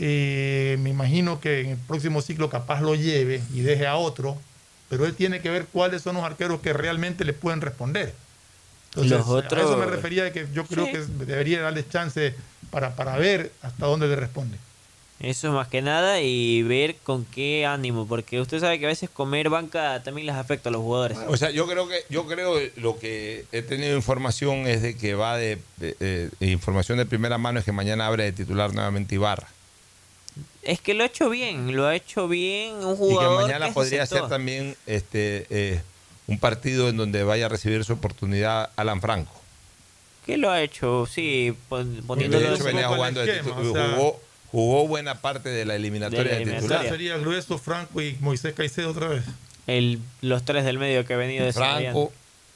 Eh, me imagino que en el próximo ciclo capaz lo lleve y deje a otro, pero él tiene que ver cuáles son los arqueros que realmente le pueden responder. Entonces, Los otros- a eso me refería de que yo creo Sí. que debería darle chance para, para ver hasta dónde le responde. Eso más que nada y ver con qué ánimo, porque usted sabe que a veces comer banca también les afecta a los jugadores. O sea, yo creo que yo creo lo que he tenido información es de que va de, de- eh, información de primera mano es que mañana abre de titular nuevamente Ibarra Es que lo ha hecho bien, lo ha hecho bien un y que jugador. mañana que es podría ser receptor. también este eh, un partido en donde vaya a recibir su oportunidad Alan Franco. ¿Qué lo ha hecho? Sí, pon- De poniéndolo hecho, venía jugando de esquema, titu- o sea- jugó, jugó buena parte de la eliminatoria de, De la O sea, titular. sería Grueso, Franco y Moisés Caicedo otra vez. el, los tres del medio que ha venido desarrollando. Franco,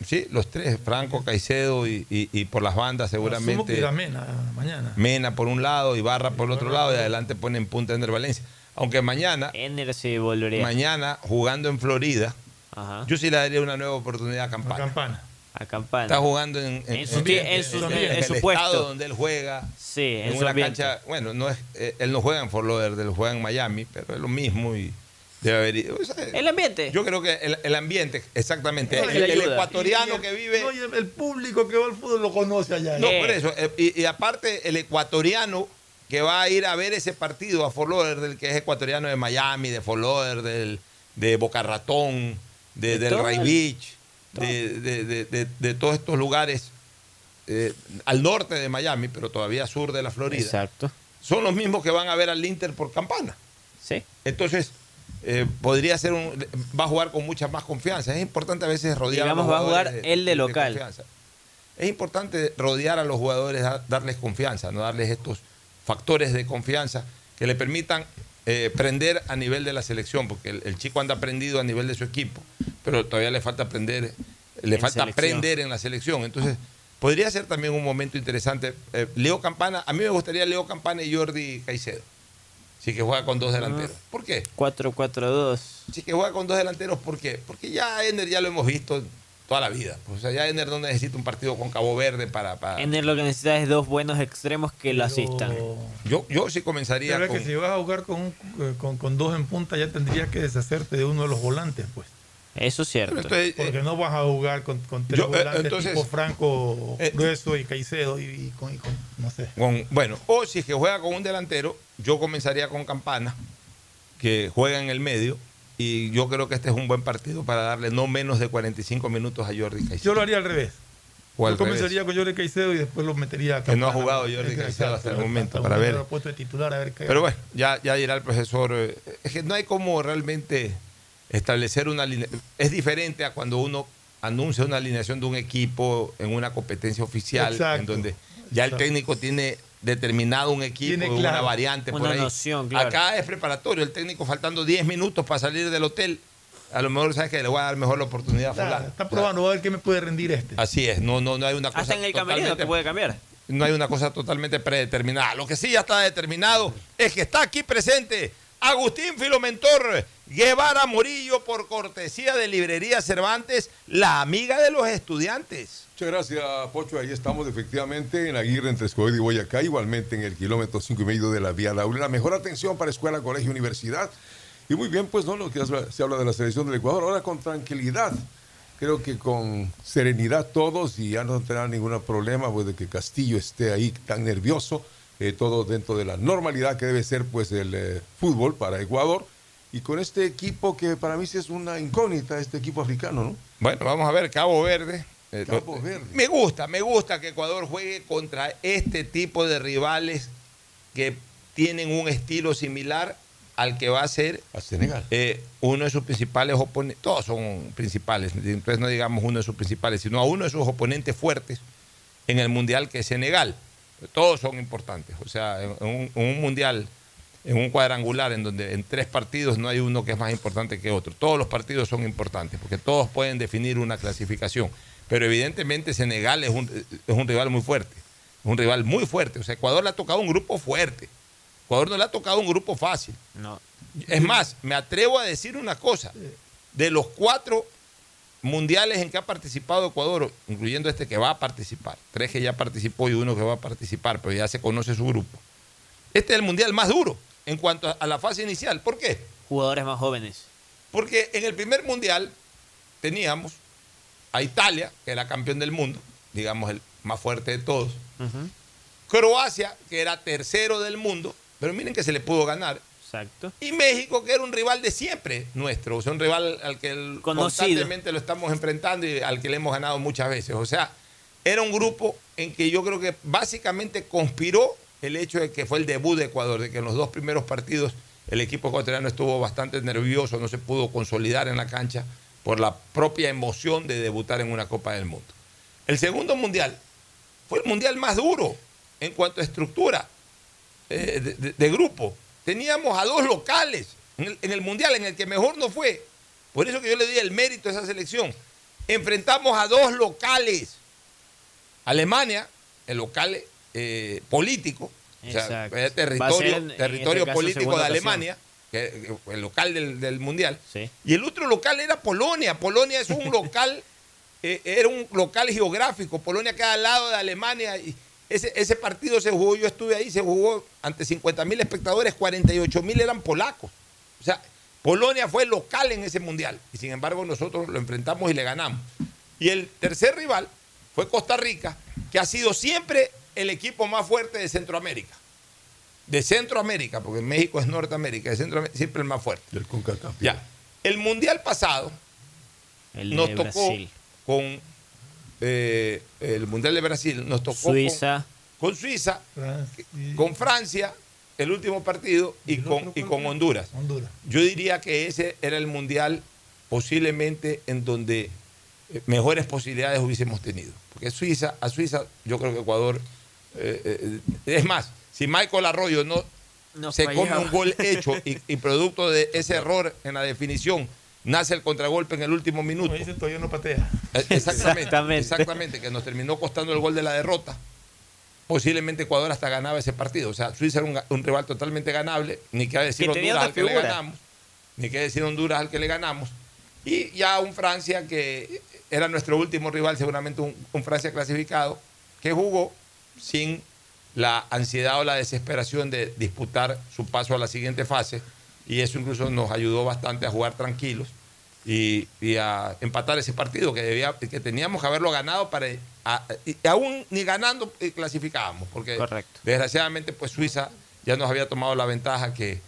sí, los tres, Franco, Caicedo y, y- y por las bandas que seguramente irá Mena mañana. Mena por un lado, Ibarra por el otro lado y adelante ponen punta Ender Valencia. Aunque mañana, Ender se volvería. mañana jugando en Florida, Ajá. yo sí le daría una nueva oportunidad a Campana. Campana. A Campana. Está jugando en, en, En su en- ti- en- en su- en- en en su el puesto. estado donde él juega. Sí, en en su una ambiente. cancha, bueno, no es, eh, él no juega en Fort Lauderdale, él juega en Miami, pero es lo mismo y debe haber ido. O sea, El ambiente. Yo creo que el, el ambiente, exactamente, No, el, ecuatoriano Y el- que vive... no, y el, el público que va al fútbol lo conoce allá. No, Eh. por eso. eh, Y, y aparte, el ecuatoriano que va a ir a ver ese partido a Fort Lauderdale, que es ecuatoriano de Miami, de Fort Lauderdale, de Boca Ratón, de, De del Ray el- Beach, de, de- de- de- todos estos lugares eh, al norte de Miami, pero todavía sur de la Florida, Exacto. son los mismos que van a ver al Inter por campana. Sí. Entonces, eh, podría ser un. Va a jugar con mucha más confianza. Es importante a veces rodear Digamos, a los va a jugar él de local. confianza. Es importante rodear a los jugadores, da- darles confianza, no darles estos factores de confianza que le permitan eh, prender a nivel de la selección, porque el, el chico anda aprendido a nivel de su equipo, pero todavía le falta aprender, le En falta selección. aprender en la selección. Entonces, podría ser también un momento interesante. Eh, Leo Campana, a mí me gustaría Leo Campana y Jordi Caicedo. Sí que juega con dos delanteros. ¿Por qué? 4-4-2. Sí que juega con dos delanteros, ¿por qué? Porque ya Ender ya lo hemos visto toda la vida. O sea, ya Ender no necesita un partido con Cabo Verde para... para- Ender lo que necesita es dos buenos extremos que lo asistan. Yo, yo sí comenzaría Pero es con... que si vas a jugar con, un- eh, con, con dos en punta ya tendrías que deshacerte de uno de los volantes, pues. Eso es cierto. Entonces, Porque no vas a jugar con, con tres Yo, eh, volantes entonces- tipo Franco, Eh, Grueso y Caicedo y, y con, y con- no sé. con- bueno, o si es que juega con un delantero, yo comenzaría con Campana, que juega en el medio, y yo creo que este es un buen partido para darle no menos de 45 minutos a Jordi Caicedo. Yo lo haría al revés. O al Yo comenzaría con Jordi Caicedo y después lo metería a Que no ha jugado Jordi Caicedo hasta el momento, para ver. Puesto de titular a ver qué. Pero bueno, ya, ya dirá el profesor. eh, Es que no hay como realmente establecer una línea. Es diferente a cuando uno anuncia una alineación de un equipo en una competencia oficial, Exacto, en donde ya el técnico tiene determinado un equipo, Tiene una claro, variante por una ahí. noción, claro. Acá es preparatorio, el técnico faltando 10 minutos para salir del hotel. A lo mejor sabes que le voy a dar mejor la oportunidad a Claro, fulano. está probando, va a ver qué me puede rendir este. Así es, no, no, no hay una cosa. Hasta en el camerino totalmente- te puede cambiar. no hay una cosa totalmente predeterminada. Lo que sí ya está determinado es que está aquí presente Agustín Filomentor Guevara Morillo por cortesía de Librería Cervantes, la amiga de los estudiantes. Muchas gracias, Pocho. Ahí estamos efectivamente en Aguirre, entre Escobedo y Boyacá, igualmente en el kilómetro cinco y medio de la Vía Laura. La mejor atención para escuela, colegio, universidad. Y muy bien, pues, ¿no? Lo que se habla de la selección del Ecuador. Ahora con tranquilidad. Creo que con serenidad todos y ya no tendrán ningún problema pues, de que Castillo esté ahí tan nervioso. eh, todo dentro de la normalidad que debe ser pues el eh, fútbol para Ecuador. Y con este equipo que para mí sí es una incógnita, este equipo africano, ¿no? Bueno, vamos a ver, Cabo Verde. Eh, Cabo Verde. Me gusta, me gusta que Ecuador juegue contra este tipo de rivales que tienen un estilo similar al que va a ser A Senegal. eh, uno de sus principales oponentes, todos son principales, entonces no digamos uno de sus principales, sino a uno de sus oponentes fuertes en el Mundial que es Senegal. Todos son importantes, o sea, en un, en un Mundial, en un cuadrangular en donde en tres partidos no hay uno que es más importante que otro. Todos los partidos son importantes porque todos pueden definir una clasificación, pero evidentemente Senegal es un, es un rival muy fuerte, es un rival muy fuerte, o sea, Ecuador le ha tocado un grupo fuerte. Ecuador no le ha tocado un grupo fácil. No. Es más, me atrevo a decir una cosa. De los cuatro mundiales en que ha participado Ecuador, incluyendo este que va a participar, tres que ya participó y uno que va a participar, pero ya se conoce su grupo. Este es el mundial más duro en cuanto a- la fase inicial. ¿Por qué? Jugadores más jóvenes. Porque en el primer mundial teníamos a Italia, que era campeón del mundo, digamos el más fuerte de todos. Croacia, que era tercero del mundo, pero miren que se le pudo ganar. Exacto. Y México, que era un rival de siempre nuestro, o sea, un rival al que el- constantemente lo estamos enfrentando y al que le hemos ganado muchas veces. O sea, era un grupo en que yo creo que básicamente conspiró el hecho de que fue el debut de Ecuador, de que en los dos primeros partidos el equipo ecuatoriano estuvo bastante nervioso, no se pudo consolidar en la cancha por la propia emoción de debutar en una Copa del Mundo. El segundo mundial fue el mundial más duro en cuanto a estructura eh, de, grupo. Teníamos a dos locales en el, en el mundial en el que mejor no fue. Por eso que yo le doy el mérito a esa selección. Enfrentamos a dos locales. Alemania, el local eh, político, o sea, es territorio, en- territorio este caso, político de. Alemania, que- el local del, del mundial. Sí. Y el otro local era Polonia. Polonia es un local, eh, era un local geográfico. Polonia queda al lado de Alemania. Y ese, ese partido se jugó, yo estuve ahí, se jugó ante 50 mil espectadores, 48 mil eran polacos. O sea, Polonia fue local en ese mundial. Y sin embargo, nosotros lo enfrentamos y le ganamos. Y el tercer rival fue Costa Rica, que ha sido siempre el equipo más fuerte de Centroamérica. De Centroamérica, porque México es Norteamérica, de Centroamérica, siempre el más fuerte. Del CONCACAF. Ya. El mundial pasado El nos tocó Brasil. con eh, el mundial de Brasil, nos tocó con- Suiza. Con, Suiza, con Francia, el último partido, y, con, y con Honduras. Honduras. Yo diría que ese era el mundial posiblemente en donde eh, mejores posibilidades hubiésemos tenido. Porque Suiza, a Suiza, yo creo que Ecuador, eh, eh, es más, si Michael Arroyo no se come un gol hecho y, y producto de ese error en la definición, nace el contragolpe en el último minuto. Como dice, todavía no patea. Eh, Exactamente, Exactamente. exactamente, que nos terminó costando el gol de la derrota. Posiblemente Ecuador hasta ganaba ese partido. O sea, Suiza era un, un rival totalmente ganable, ni que decir Honduras al que le ganamos, ni que decir Honduras al que le ganamos. Y ya un Francia que era nuestro último rival, seguramente un, un Francia clasificado, que jugó sin la ansiedad o la desesperación de disputar su paso a la siguiente fase. Y eso incluso nos ayudó bastante a jugar tranquilos y, y a empatar ese partido que debía que teníamos que haberlo ganado para a- y aún ni ganando eh, clasificábamos porque Correcto. desgraciadamente pues Suiza ya nos había tomado la ventaja que,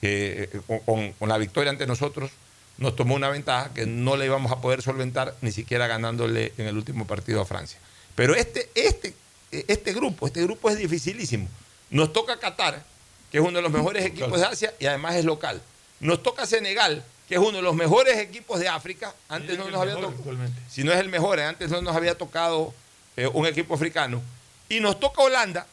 que, eh, con- con, la victoria ante nosotros nos tomó una ventaja que no le íbamos a poder solventar ni siquiera ganándole en el último partido a Francia pero este este este grupo este grupo es dificilísimo. Nos toca Qatar que es uno de los mejores equipos de Asia y además es local. Nos toca Senegal que es uno de los mejores equipos de África. Antes no nos había tocado si no es el mejor, eh, antes no nos había tocado eh, un equipo africano. Y nos toca Holanda,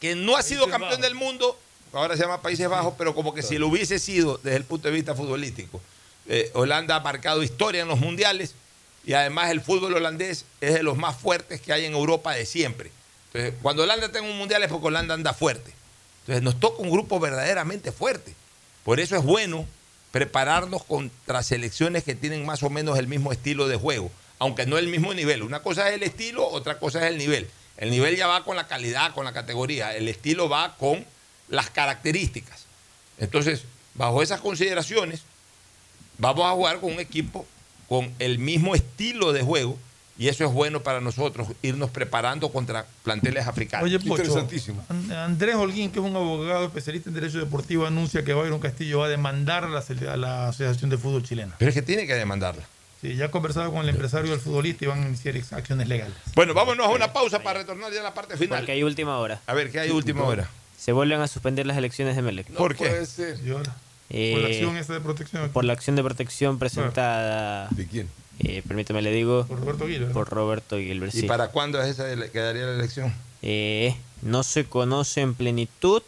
que no ha sido campeón del mundo, ahora se llama Países Bajos, pero como que si lo hubiese sido desde el punto de vista futbolístico. Eh, Holanda ha marcado historia en los mundiales y además el fútbol holandés es de los más fuertes que hay en Europa de siempre. Entonces, cuando Holanda tenga un mundial es porque Holanda anda fuerte. Entonces, nos toca un grupo verdaderamente fuerte. Por eso es bueno prepararnos contra selecciones que tienen más o menos el mismo estilo de juego, aunque no el mismo nivel. Una cosa es el estilo, otra cosa es el nivel. El nivel ya va con la calidad, con la categoría. El estilo va con las características. Entonces, bajo esas consideraciones, vamos a jugar con un equipo con el mismo estilo de juego y eso es bueno para nosotros, irnos preparando contra planteles africanos. Oye, Pocho, An- Andrés Holguín, que es un abogado especialista en Derecho Deportivo, anuncia que Byron Castillo va a demandar a la, sele- a la Asociación de Fútbol Chilena. Pero es que tiene que demandarla. Sí, ya ha conversado con el empresario del futbolista y van a iniciar acciones legales. Bueno, vámonos a una pausa para retornar ya a la parte final. Porque hay última hora. A ver, ¿qué hay última hora? se vuelven a suspender las elecciones de Melec. ¿Por qué? Puede ser. Eh, Por la acción esta de protección. Por la acción de protección presentada. ¿De quién? Eh, permítame le digo. Por Roberto Gilbert. Por Roberto Gilbert, ¿Y sí. para cuándo es esa de- quedaría la elección? Eh, no se conoce en plenitud.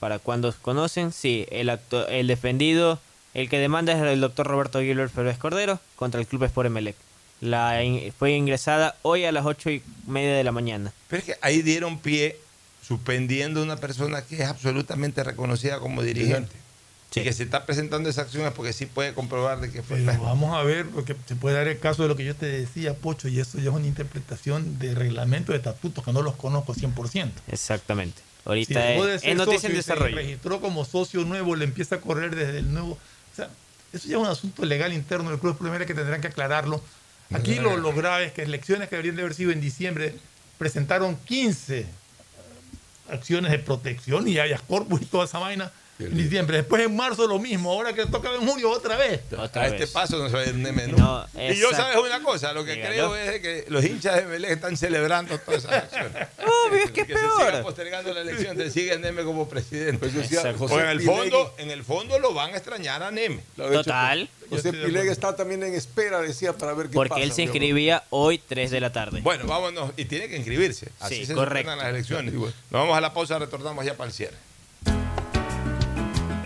¿Para cuándo se conocen? Sí, el, acto- el defendido, el que demanda es el doctor Roberto Gilbert Pérez Cordero contra el Club Sport Emelec. La in- fue ingresada hoy a las ocho y media de la mañana. Pero es que ahí dieron pie suspendiendo a una persona que es absolutamente reconocida como dirigente. Y que se está presentando esa acción es porque sí puede comprobar de que fue. Pero vamos a ver, porque se puede dar el caso de lo que yo te decía, Pocho, y eso ya es una interpretación de reglamento de estatutos que no los conozco 100%. Exactamente. Si Ahorita de es, es noticia en y se desarrollo. registró como socio nuevo, le empieza a correr desde el nuevo. O sea, eso ya es un asunto legal interno del club primero que tendrán que aclararlo. Aquí lo, lo grave es que elecciones que deberían de haber sido en diciembre presentaron 15 acciones de protección y habeas corpus y toda esa vaina en diciembre. Después en marzo lo mismo, ahora que toca en junio otra vez. a este paso no se va a ir un Neme, ¿no? Y yo sabes una cosa, lo que Dígalo. creo es de que los hinchas de Belén están celebrando todas esas acciones. Obvio, es que es que se peor. siga postergando la elección, te sigue Neme como presidente. Pues decía Exacto. José O en el fondo, en el fondo lo van a extrañar a Neme. Lo ha hecho, pues, José Pilega está también en espera, decía, para ver qué Porque pasa. él se inscribía hoy 3 de la tarde. Bueno, vámonos. Y tiene que inscribirse. Así Sí, se correcto. las elecciones. Nos vamos a la pausa, retornamos ya para el cierre.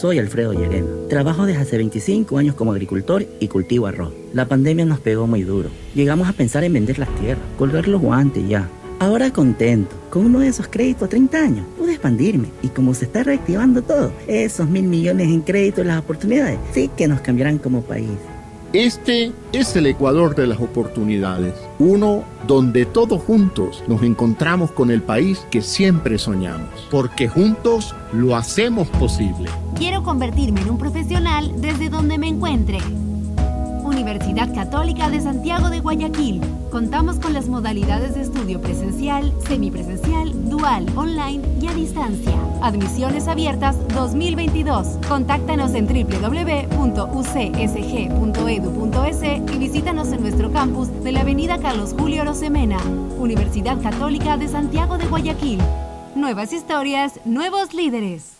Soy Alfredo Llerena. Trabajo desde hace 25 años como agricultor y cultivo arroz. La pandemia nos pegó muy duro. Llegamos a pensar en vender las tierras, colgar los guantes ya. Ahora contento, con uno de esos créditos a 30 años, pude expandirme y como se está reactivando todo, esos mil millones en créditos y las oportunidades sí que nos cambiarán como país. Este es el Ecuador de las oportunidades, uno donde todos juntos nos encontramos con el país que siempre soñamos, porque juntos lo hacemos posible. Quiero convertirme en un profesional desde donde me encuentre. Universidad Católica de Santiago de Guayaquil. Contamos con las modalidades de estudio presencial, semipresencial, dual, online y a distancia. Admisiones abiertas 2022. Contáctanos en www.ucsg.edu.es y visítanos en nuestro campus de la Avenida Carlos Julio Rosemena. Universidad Católica de Santiago de Guayaquil. Nuevas historias, nuevos líderes.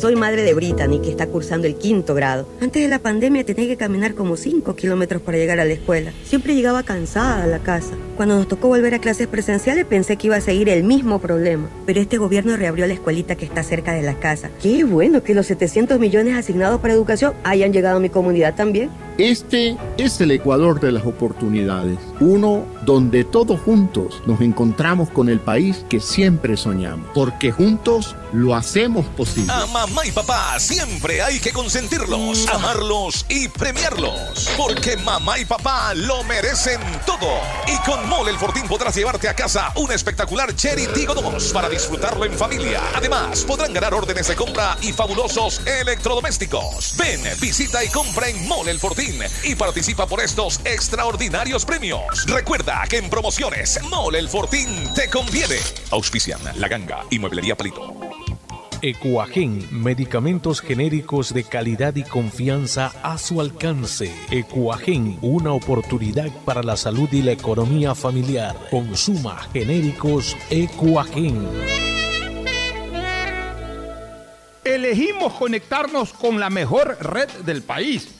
Soy madre de Brittany, que está cursando el quinto grado. Antes de la pandemia tenía que caminar como 5 kilómetros para llegar a la escuela. Siempre llegaba cansada a la casa. Cuando nos tocó volver a clases presenciales pensé que iba a seguir el mismo problema. Pero este gobierno reabrió la escuelita que está cerca de la casa. Qué bueno que los 700 millones asignados para educación hayan llegado a mi comunidad también. Este es el Ecuador de las oportunidades, uno donde todos juntos nos encontramos con el país que siempre soñamos, porque juntos lo hacemos posible. A mamá y papá siempre hay que consentirlos, amarlos y premiarlos. Porque mamá y papá lo merecen todo. Y con Mole el Fortín podrás llevarte a casa un espectacular Cherry Tigo 2 para disfrutarlo en familia. Además, podrán ganar órdenes de compra y fabulosos electrodomésticos. Ven, visita y compra en Mole el Fortín Fortín y participa por estos extraordinarios premios. Recuerda que en promociones Mole el Fortín te conviene. Auspician La Ganga y Mueblería Palito. Ecuagen, medicamentos genéricos de calidad y confianza a su alcance. Ecuagen, una oportunidad para la salud y la economía familiar. Consuma genéricos Ecuagen. Elegimos conectarnos con la mejor red del país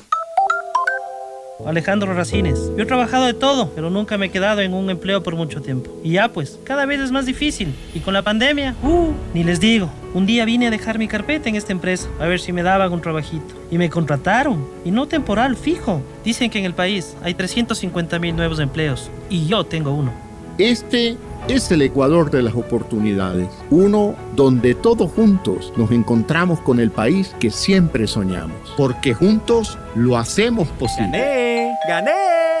Alejandro Racines. Yo he trabajado de todo, pero nunca me he quedado en un empleo por mucho tiempo. Y ya pues, cada vez es más difícil. Y con la pandemia, uh, ni les digo. Un día vine a dejar mi carpeta en esta empresa, a ver si me daban un trabajito. Y me contrataron. Y no temporal, fijo. Dicen que en el país hay 350 mil nuevos empleos. Y yo tengo uno. Este es el Ecuador de las oportunidades, uno donde todos juntos nos encontramos con el país que siempre soñamos, porque juntos lo hacemos posible. ¡Gané! ¡Gané!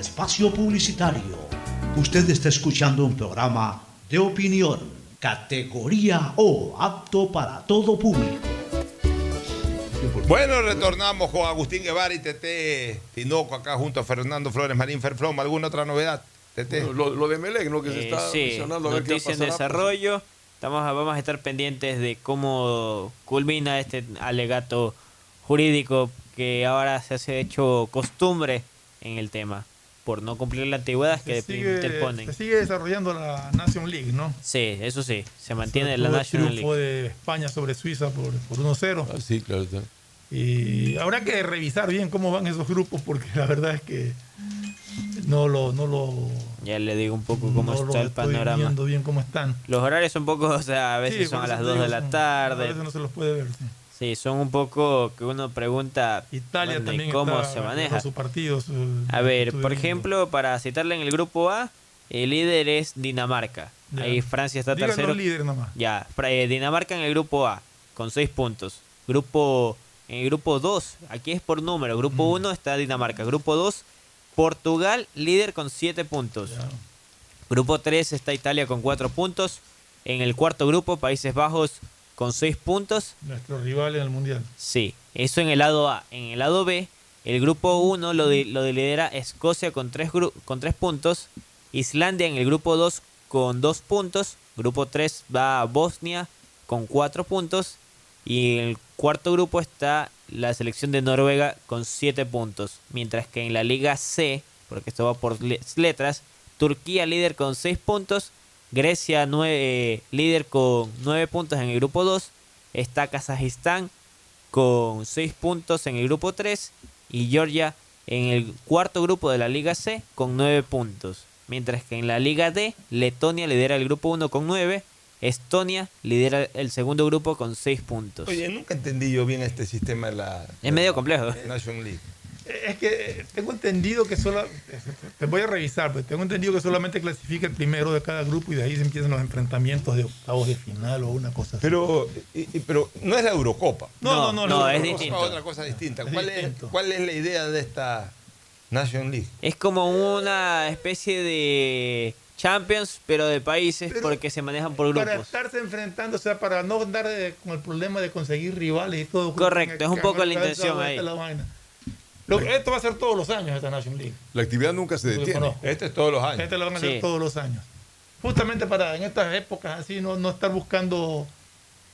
espacio publicitario. Usted está escuchando un programa de opinión, categoría O, apto para todo público. Bueno, retornamos con Agustín Guevara y Tete Tinoco acá junto a Fernando Flores Marín Ferflom. ¿Alguna otra novedad, Tete? Lo, lo de Melec, ¿no? Que se Eh, está sí, mencionando. a ver qué noticia en desarrollo. Estamos, vamos a estar pendientes de cómo culmina este alegato jurídico que ahora se hace hecho costumbre en el tema. Por no cumplir la antigüedad que Se sigue, interponen. se sigue desarrollando la Nation League, ¿no? Sí, eso sí, se mantiene la triunfo League. de España sobre Suiza por, por 1-0. Ah, sí, claro. está. Y habrá que revisar bien cómo van esos grupos porque la verdad es que no lo, no lo, Ya le digo un poco cómo no lo está el estoy panorama. viendo bien cómo están. Los horarios son un poco, o sea, a veces Sí, son a las te 2 digo, de la son- A tarde. veces no se los puede ver. sí. Sí, son un poco que uno pregunta Italia bueno, ¿y también cómo está se maneja. sus partidos. eh, A ver, por ejemplo, para citarle en el grupo A, el líder es Dinamarca. Ya. Ahí Francia está Diga los tercero. líderes nomás. Ya, eh, Dinamarca en el grupo A, con 6 puntos. Grupo en el grupo 2, aquí es por número. Grupo 1 está Dinamarca. Grupo 2, Portugal, líder con 7 puntos. Grupo 3 está Italia con 4 puntos. En el cuarto grupo, Países Bajos con 6 puntos. Nuestro rival en el Mundial. Sí, eso en el lado A. En el lado B, el grupo 1 lo, de, lo lidera Escocia con 3 con tres puntos. Islandia en el grupo 2 con 2 puntos. Grupo 3 va a Bosnia con 4 puntos. Y en el cuarto grupo está la selección de Noruega con 7 puntos. Mientras que en la Liga C, porque esto va por letras, Turquía líder con 6 puntos. Grecia nueve, líder con 9 puntos en el grupo 2. Está Kazajistán con 6 puntos en el grupo 3. Y Georgia en el cuarto grupo de la Liga C con 9 puntos. Mientras que en la Liga D, Letonia lidera el grupo 1 con 9 Estonia lidera el segundo grupo con 6 puntos. Oye, nunca entendí yo bien este sistema de la. Es medio complejo. Nation League. Es que tengo entendido que solo. Te voy a revisar, pero tengo entendido que solamente clasifica el primero de cada grupo y de ahí se empiezan los enfrentamientos de octavos de final o una cosa así. Pero, pero no es la Eurocopa. No, no, no, es distinto. otra cosa distinta. ¿Cuál, Es, ¿Cuál es la idea de esta Nation League? Es como una especie de Champions, pero de países porque se manejan por grupos. Para estarse enfrentando, o sea, para no andar eh, con el problema de conseguir rivales y todo. Correcto, es un poco la intención ahí. Esto va a ser todos los años esta National League. La actividad nunca se detiene. Este es todos los años. Este lo van a hacer todos los años. Justamente para en estas épocas así no, no estar buscando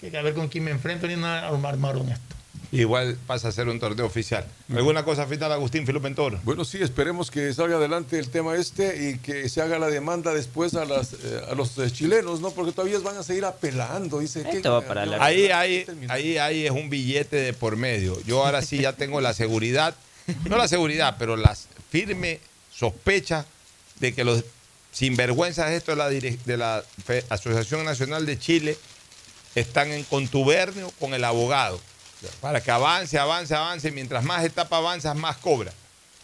que a ver con quién me enfrento ni nada armaron esto. Igual pasa a ser un torneo oficial. ¿Alguna cosa final, Agustín Filopentor? Bueno, sí, esperemos que salga adelante el tema este y que se haga la demanda después a, las, eh, a los eh, chilenos, ¿no? Porque todavía van a seguir apelando. Dice que, ahí, ahí, ahí, ahí es un billete de por medio. Yo ahora sí ya tengo la seguridad, no la seguridad, pero la firme sospecha de que los sinvergüenzas esto de la, de la Asociación Nacional de Chile están en contubernio con el abogado para que avance, avance, avance. Mientras más etapa avanzas, más cobra.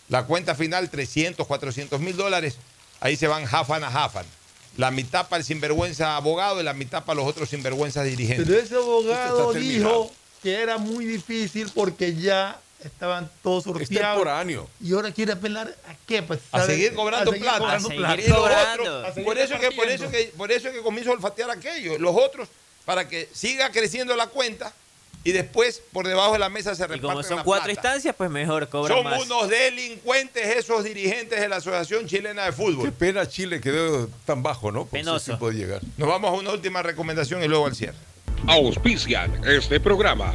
La cuenta final, 300, 400 mil dólares. Ahí se van jafan a jafan. La mitad para el sinvergüenza abogado y la mitad para los otros sinvergüenzas dirigentes. Pero ese abogado dijo que era muy difícil porque ya estaban todos sorteados. Y ahora quiere apelar a qué? Pues, a seguir cobrando plata. por, eso que, por, eso que, por eso que comienzo a olfatear aquello. Los otros, para que siga creciendo la cuenta, y después por debajo de la mesa se reparten. Y como son cuatro instancias, pues mejor cobran Son unos delincuentes esos dirigentes de la Asociación Chilena de Fútbol. Qué pena Chile quedó tan bajo, ¿no? Penoso. puede llegar. Nos vamos a una última recomendación y luego al cierre. Auspician este programa.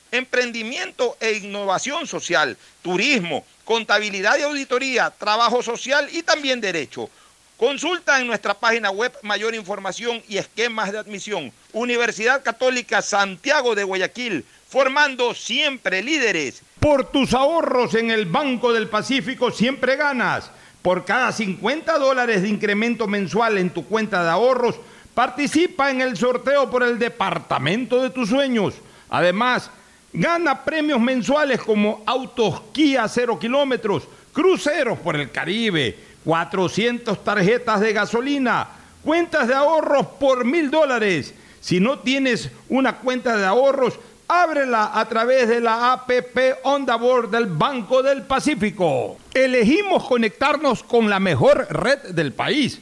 emprendimiento e innovación social, turismo, contabilidad y auditoría, trabajo social y también derecho. Consulta en nuestra página web mayor información y esquemas de admisión. Universidad Católica Santiago de Guayaquil, formando siempre líderes. Por tus ahorros en el Banco del Pacífico siempre ganas. Por cada 50 dólares de incremento mensual en tu cuenta de ahorros, participa en el sorteo por el departamento de tus sueños. Además, gana premios mensuales como autos Kia 0 kilómetros, cruceros por el Caribe 400 tarjetas de gasolina, cuentas de ahorros por mil dólares. Si no tienes una cuenta de ahorros, ábrela a través de la APP Onda Board del Banco del Pacífico. Elegimos conectarnos con la mejor red del país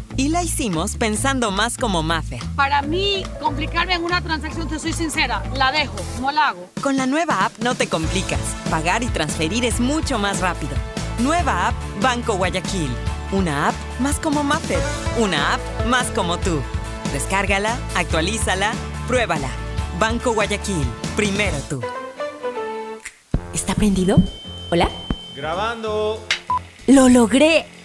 y la hicimos pensando más como Maffer. Para mí, complicarme en una transacción, te soy sincera, la dejo, no la hago. Con la nueva app no te complicas. Pagar y transferir es mucho más rápido. Nueva app Banco Guayaquil. Una app más como Maffer. Una app más como tú. Descárgala, actualízala, pruébala. Banco Guayaquil. Primero tú. ¿Está prendido? ¿Hola? Grabando. ¡Lo logré!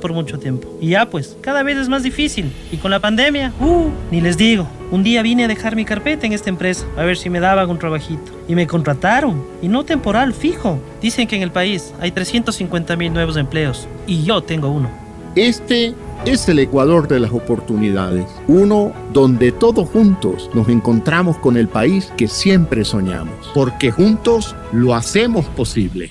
por mucho tiempo. Y ya pues, cada vez es más difícil. Y con la pandemia, uh, ni les digo. Un día vine a dejar mi carpeta en esta empresa, a ver si me daban un trabajito. Y me contrataron. Y no temporal, fijo. Dicen que en el país hay 350 mil nuevos empleos. Y yo tengo uno. Este es el Ecuador de las oportunidades, uno donde todos juntos nos encontramos con el país que siempre soñamos, porque juntos lo hacemos posible.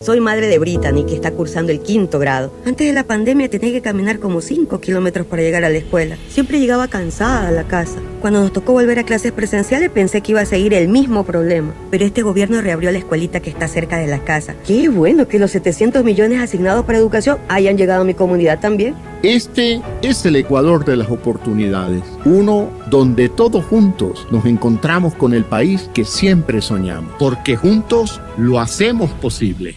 Soy madre de Brittany, que está cursando el quinto grado. Antes de la pandemia tenía que caminar como 5 kilómetros para llegar a la escuela. Siempre llegaba cansada a la casa. Cuando nos tocó volver a clases presenciales pensé que iba a seguir el mismo problema. Pero este gobierno reabrió la escuelita que está cerca de la casa. Qué bueno que los 700 millones asignados para educación hayan llegado a mi comunidad también. Este es el Ecuador de las oportunidades, uno donde todos juntos nos encontramos con el país que siempre soñamos, porque juntos lo hacemos posible.